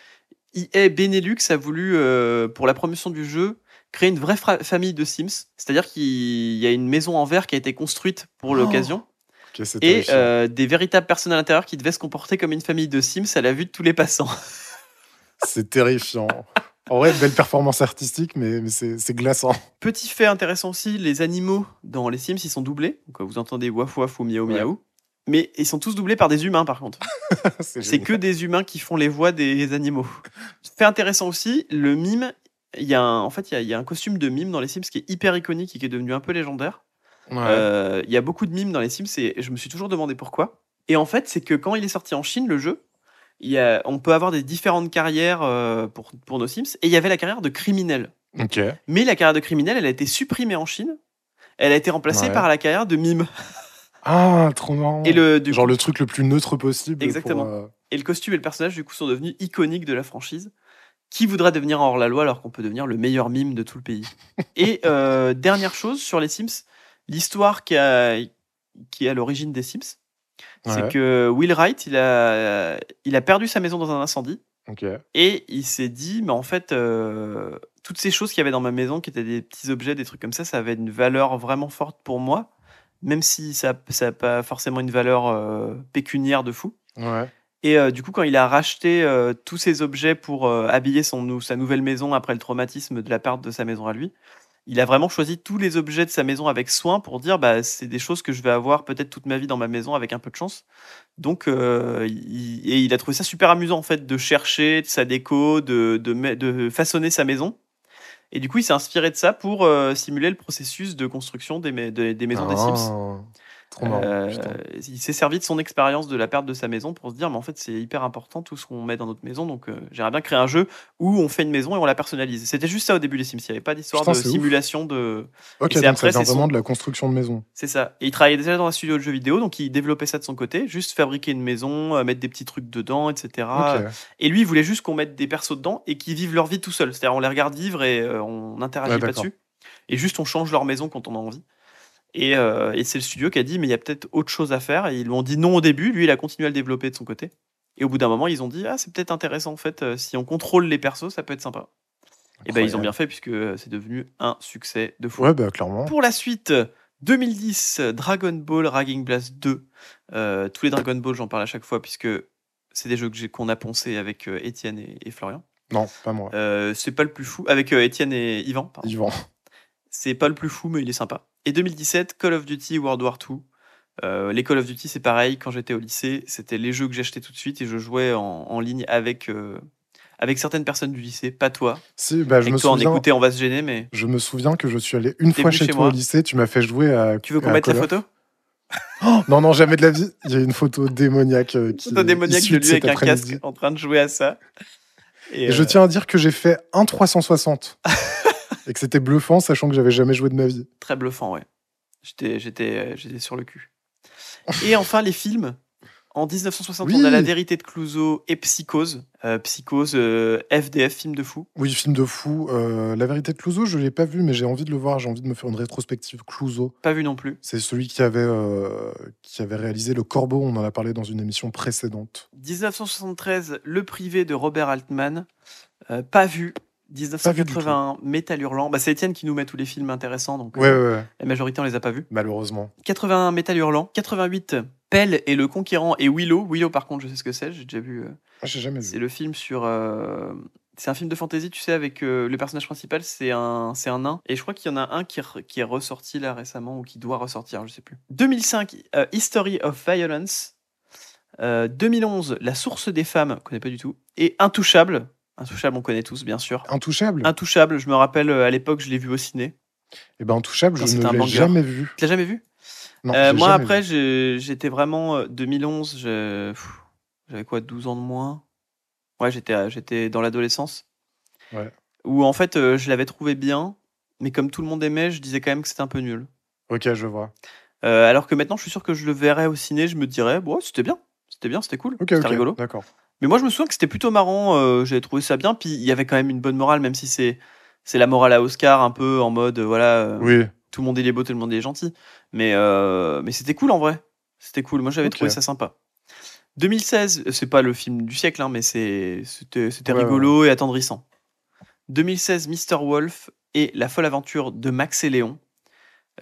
EA Benelux a voulu, euh, pour la promotion du jeu, créer une vraie famille de Sims. C'est-à-dire qu'il y a une maison en verre qui a été construite pour Oh, l'occasion et euh, des véritables personnes à l'intérieur qui devaient se comporter comme une famille de Sims à la vue de tous les passants. C'est terrifiant. En vrai, belle performance artistique, mais, mais c'est glaçant. Petit fait intéressant aussi, les animaux dans les Sims, ils sont doublés. Donc, vous entendez waf waf ou miaou Ouais. Mais ils sont tous doublés par des humains, par contre. c'est que des humains qui font les voix des animaux. Fait intéressant aussi, le mime, il y a un, en fait, il y a, il y a un costume de mime dans les Sims qui est hyper iconique et qui est devenu un peu légendaire. Ouais. Euh, il y a beaucoup de mimes dans les Sims et je me suis toujours demandé pourquoi. Et en fait, c'est que quand il est sorti en Chine, le jeu, il y a, on peut avoir des différentes carrières euh, pour, pour nos Sims. Et il y avait la carrière de criminel. Mais la carrière de criminel, elle a été supprimée en Chine. Elle a été remplacée Ouais. par la carrière de mime. Ah, trop marrant. Et le, du Genre coup- le truc le plus neutre possible. Exactement. pour, euh, Et le costume et le personnage, du coup, sont devenus iconiques de la franchise. Qui voudra devenir hors la loi alors qu'on peut devenir le meilleur mime de tout le pays? Et euh, dernière chose sur les Sims, l'histoire qui, a, qui est à l'origine des Sims, c'est que Will Wright, il a, il a perdu sa maison dans un incendie et il s'est dit, mais en fait, euh, toutes ces choses qu'il y avait dans ma maison, qui étaient des petits objets, des trucs comme ça, ça avait une valeur vraiment forte pour moi, même si ça n'a pas forcément une valeur euh, pécuniaire de fou. Ouais. Et euh, du coup, quand il a racheté euh, tous ces objets pour habiller son, sa nouvelle maison après le traumatisme de la perte de sa maison à lui, il a vraiment choisi tous les objets de sa maison avec soin pour dire bah, c'est des choses que je vais avoir peut-être toute ma vie dans ma maison avec un peu de chance. Donc, il, et il a trouvé ça super amusant en fait de chercher de sa déco, de, de façonner sa maison. Et du coup, il s'est inspiré de ça pour euh, simuler le processus de construction des, ma- de- des maisons des Sims. Trop marrant. Euh, il s'est servi de son expérience de la perte de sa maison pour se dire, mais en fait, c'est hyper important tout ce qu'on met dans notre maison. Donc, euh, j'aimerais bien créer un jeu où on fait une maison et on la personnalise. C'était juste ça au début des Sims. Il n'y avait pas d'histoire de ouf. simulation de. Ok, et c'est donc après, ça vient c'est vraiment son- de la construction de maison. C'est ça. Et il travaillait déjà dans un studio de jeux vidéo, donc il développait ça de son côté, juste fabriquer une maison, euh, mettre des petits trucs dedans, etc. Et lui, il voulait juste qu'on mette des persos dedans et qu'ils vivent leur vie tout seuls. C'est-à-dire, on les regarde vivre et euh, on n'interagit Ouais, pas dessus. Et juste, on change leur maison quand on a envie. Et, euh, et c'est le studio qui a dit, mais il y a peut-être autre chose à faire. Et ils lui ont dit non au début. Lui, il a continué à le développer de son côté. Et au bout d'un moment, ils ont dit, ah, c'est peut-être intéressant en fait. euh, si on contrôle les persos, ça peut être sympa. Et ben, ils ont bien fait puisque euh, c'est devenu un succès de fou. Ouais, bah clairement. Pour la suite, 2010, Dragon Ball Ragging Blast 2. Euh, tous les Dragon Ball, j'en parle à chaque fois puisque c'est des jeux qu'on a poncé avec Étienne et, et Florian. Non, pas moi. Euh, c'est pas le plus fou. Avec Étienne et Yvan, pardon. Yvan. C'est pas le plus fou, mais il est sympa. Et 2017, Call of Duty World War 2. Euh, les Call of Duty, c'est pareil. Quand j'étais au lycée, c'était les jeux que j'achetais tout de suite et je jouais en, en ligne avec, euh, avec certaines personnes du lycée. Pas toi. Si, bah, je Avec me toi, en souviens. écouter, on va se gêner, mais Je me souviens que je suis allé une fois chez chez toi moi. au lycée, tu m'as fait jouer à. tu veux qu'on mette la photo? Oh, Non, non, jamais de la vie. Il y a une photo démoniaque euh, qui Photo démoniaque de lui avec un casque en train de jouer à ça. Et, Et je euh, tiens à dire que j'ai fait un 360 et que c'était bluffant, sachant que j'avais jamais joué de ma vie. Très bluffant, ouais. J'étais, j'étais, euh, j'étais sur le cul. Et enfin, les films. En 1960, Oui. on a La vérité de Clouseau et Psychose. Euh, Psychose, euh, FDF, film de fou. Oui, film de fou. Euh, la vérité de Clouseau, je l'ai pas vu, mais j'ai envie de le voir. J'ai envie de me faire une rétrospective Clouseau. Pas vu non plus. C'est celui qui avait, euh, qui avait réalisé Le Corbeau. On en a parlé dans une émission précédente. 1973, Le privé de Robert Altman. Euh, pas vu. Pas vu du 1981, Métal Hurlant. Bah, c'est Étienne qui nous met tous les films intéressants, donc Ouais, euh, ouais, ouais. la majorité on les a pas vus. Malheureusement. 81, Métal Hurlant. 88, Pelle et le Conquérant et Willow. Willow, par contre, je sais ce que c'est. J'ai déjà vu. euh, Ah, j'ai jamais C'est le film sur. euh, C'est un film de fantasy, tu sais, avec le personnage principal, c'est un, c'est un nain. Et je crois qu'il y en a un qui, re- qui est ressorti là récemment ou qui doit ressortir, je sais plus. 2005, euh, History of Violence. Euh, 2011, La source des femmes, on connaît pas du tout. Et Intouchable. Intouchable, on connaît tous, bien sûr. Intouchable. Intouchable, je me rappelle euh, à l'époque, je l'ai vu au ciné. Et ben Intouchable, je ne l'ai jamais vu. Tu l'as jamais vu? Non, Euh, Moi, jamais après, j'étais vraiment. euh, 2011, je- pff, j'avais quoi, 12 ans de moins? Ouais, j'étais euh, dans l'adolescence. Ouais. Où en fait, euh, je l'avais trouvé bien, mais comme tout le monde aimait, je disais quand même que c'était un peu nul. Ok, je vois. Euh, alors que maintenant, je suis sûr que je le verrais au ciné, je me dirais, bon, c'était bien, c'était bien, c'était cool, Ok, c'était rigolo. D'accord. Mais moi, je me souviens que c'était plutôt marrant. euh, J'avais trouvé ça bien. Puis il y avait quand même une bonne morale, même si c'est c'est la morale à Oscar, un peu en mode euh, voilà, euh, Oui. tout le monde il est beau, tout le monde il est gentil. Mais euh, mais c'était cool en vrai. C'était cool. Moi, j'avais Ok. trouvé ça sympa. 2016, c'est pas le film du siècle, hein, mais c'est c'était c'était Ouais, rigolo et attendrissant. 2016, Mr. Wolf et la folle aventure de Max et Léon.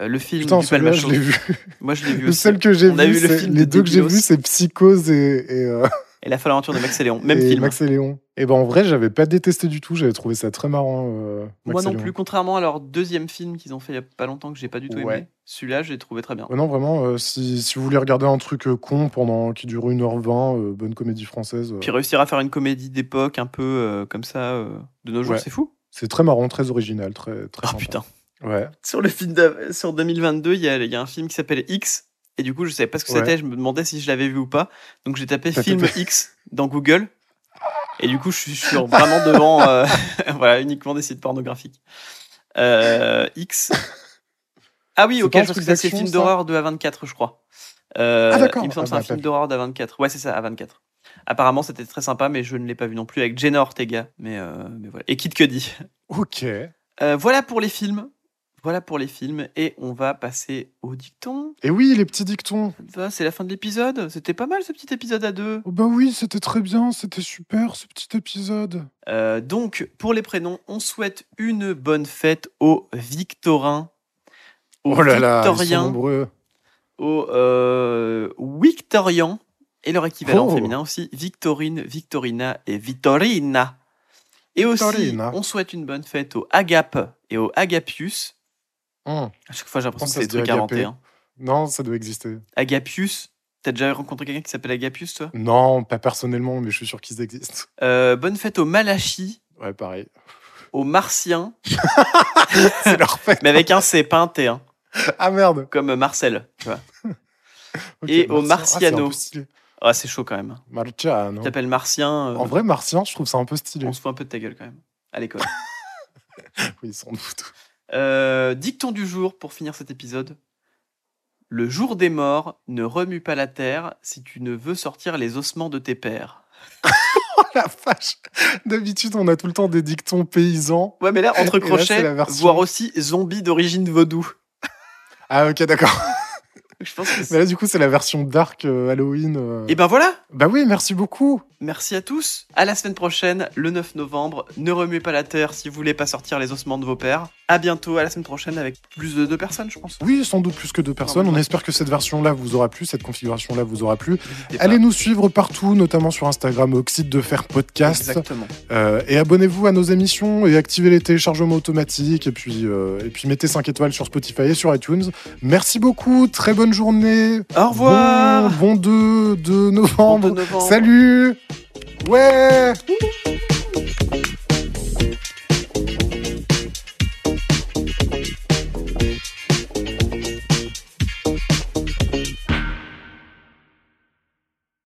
Euh, le film Putain, du celui-là, je l'ai vu. Moi, je l'ai vu Le aussi. seul que j'ai On a vu, eu le c'est- film les de deux que j'ai Débilos. vus, c'est Psychose et, et, euh, Et la folle aventure de Max et Léon. Même et film. Max et Léon. Et ben en vrai, j'avais pas détesté du tout. J'avais trouvé ça très marrant. euh, Max Moi et non Léon. plus, contrairement à leur deuxième film qu'ils ont fait il y a pas longtemps que j'ai pas du tout Ouais. aimé. Celui-là, je l'ai trouvé très bien. Ouais, non, vraiment, euh, si, si vous voulez regarder un truc euh, con pendant qui dure 1h20, euh, bonne comédie française, euh, Puis réussir à faire une comédie d'époque un peu euh, comme ça euh, de nos jours, Ouais. c'est fou. c'est très marrant, très original, très, très Ah sympa. putain. Ouais. Sur le film sur 2022, il y a, il y a un film qui s'appelle X. Et du coup, je savais pas ce que Ouais. c'était. Je me demandais si je l'avais vu ou pas. Donc j'ai tapé film X dans Google. Et du coup, je suis, je suis vraiment devant, euh, voilà, uniquement des sites pornographiques. Euh, X. Ah oui, ok, je pense que c'est d'action, film d'horreur de A24, je crois. Euh, Ah, d'accord. Il me semble Ah, que c'est un bah, film d'horreur d'A24. Ouais, c'est ça, A24. Apparemment, c'était très sympa, mais je ne l'ai pas vu non plus avec Jenna Ortega. Mais, mais voilà. Et Kid Cudi. Ok. Voilà pour les films. Voilà pour les films. Et on va passer au dicton. Et oui, les petits dictons. Va, C'est la fin de l'épisode. C'était pas mal ce petit épisode à deux. Oh bah oui, c'était très bien, c'était super ce petit épisode. Euh, donc, pour les prénoms, on souhaite une bonne fête aux Victorins, aux Oh là là, ils sont Victoriens, nombreux. aux euh, Victorians et leur équivalent Oh. féminin aussi, Victorine, Victorina et Vittorina. Et aussi, on souhaite une bonne fête aux Agape et aux Agapius. Hum. À chaque fois, j'ai l'impression que c'est des trucs Agapé. inventés. hein. Non, ça doit exister. Agapius, t'as déjà rencontré quelqu'un qui s'appelle Agapius, toi? Non, pas personnellement, mais je suis sûr qu'ils existent. Euh, Bonne fête aux Malachis, Ouais, pareil. aux Martiens, C'est leur fête. mais avec un C, pas un T, hein, Ah merde. comme Marcel. Tu vois. Et au Martien. Ah, stylé. Ah, c'est chaud quand même. Marciano. Tu t'appelles Martien, euh, En vrai, Martien, je trouve ça un peu stylé. on se fout un peu de ta gueule quand même, à l'école. Oui, sans doute. Euh, dicton du jour pour finir cet épisode. Le jour des morts, ne remue pas la terre si tu ne veux sortir les ossements de tes pères. Oh la vache D'habitude, on a tout le temps des dictons paysans. Ouais, mais là, entre là, crochets, version- voire aussi zombie d'origine vaudou. Ah ok, d'accord. Je pense que c'est- Mais là, du coup, c'est la version dark euh, Halloween. euh. Et ben voilà Bah oui, merci beaucoup. Merci à tous. À la semaine prochaine, le 9 novembre. Ne remuez pas la terre si vous voulez pas sortir les ossements de vos pères. À bientôt, à la semaine prochaine avec plus de deux personnes, je pense. Oui, sans doute plus que deux personnes. On espère que cette version-là vous aura plu, cette configuration-là vous aura plu. Allez nous suivre partout, notamment sur Instagram, Oxyde de Fer Podcast. Exactement. Euh, et abonnez-vous à nos émissions et activez les téléchargements automatiques. Et puis, euh, et puis mettez 5 étoiles sur Spotify et sur iTunes. Merci beaucoup, très bonne journée. Au revoir. Bon, 2 de novembre. Salut. Ouais.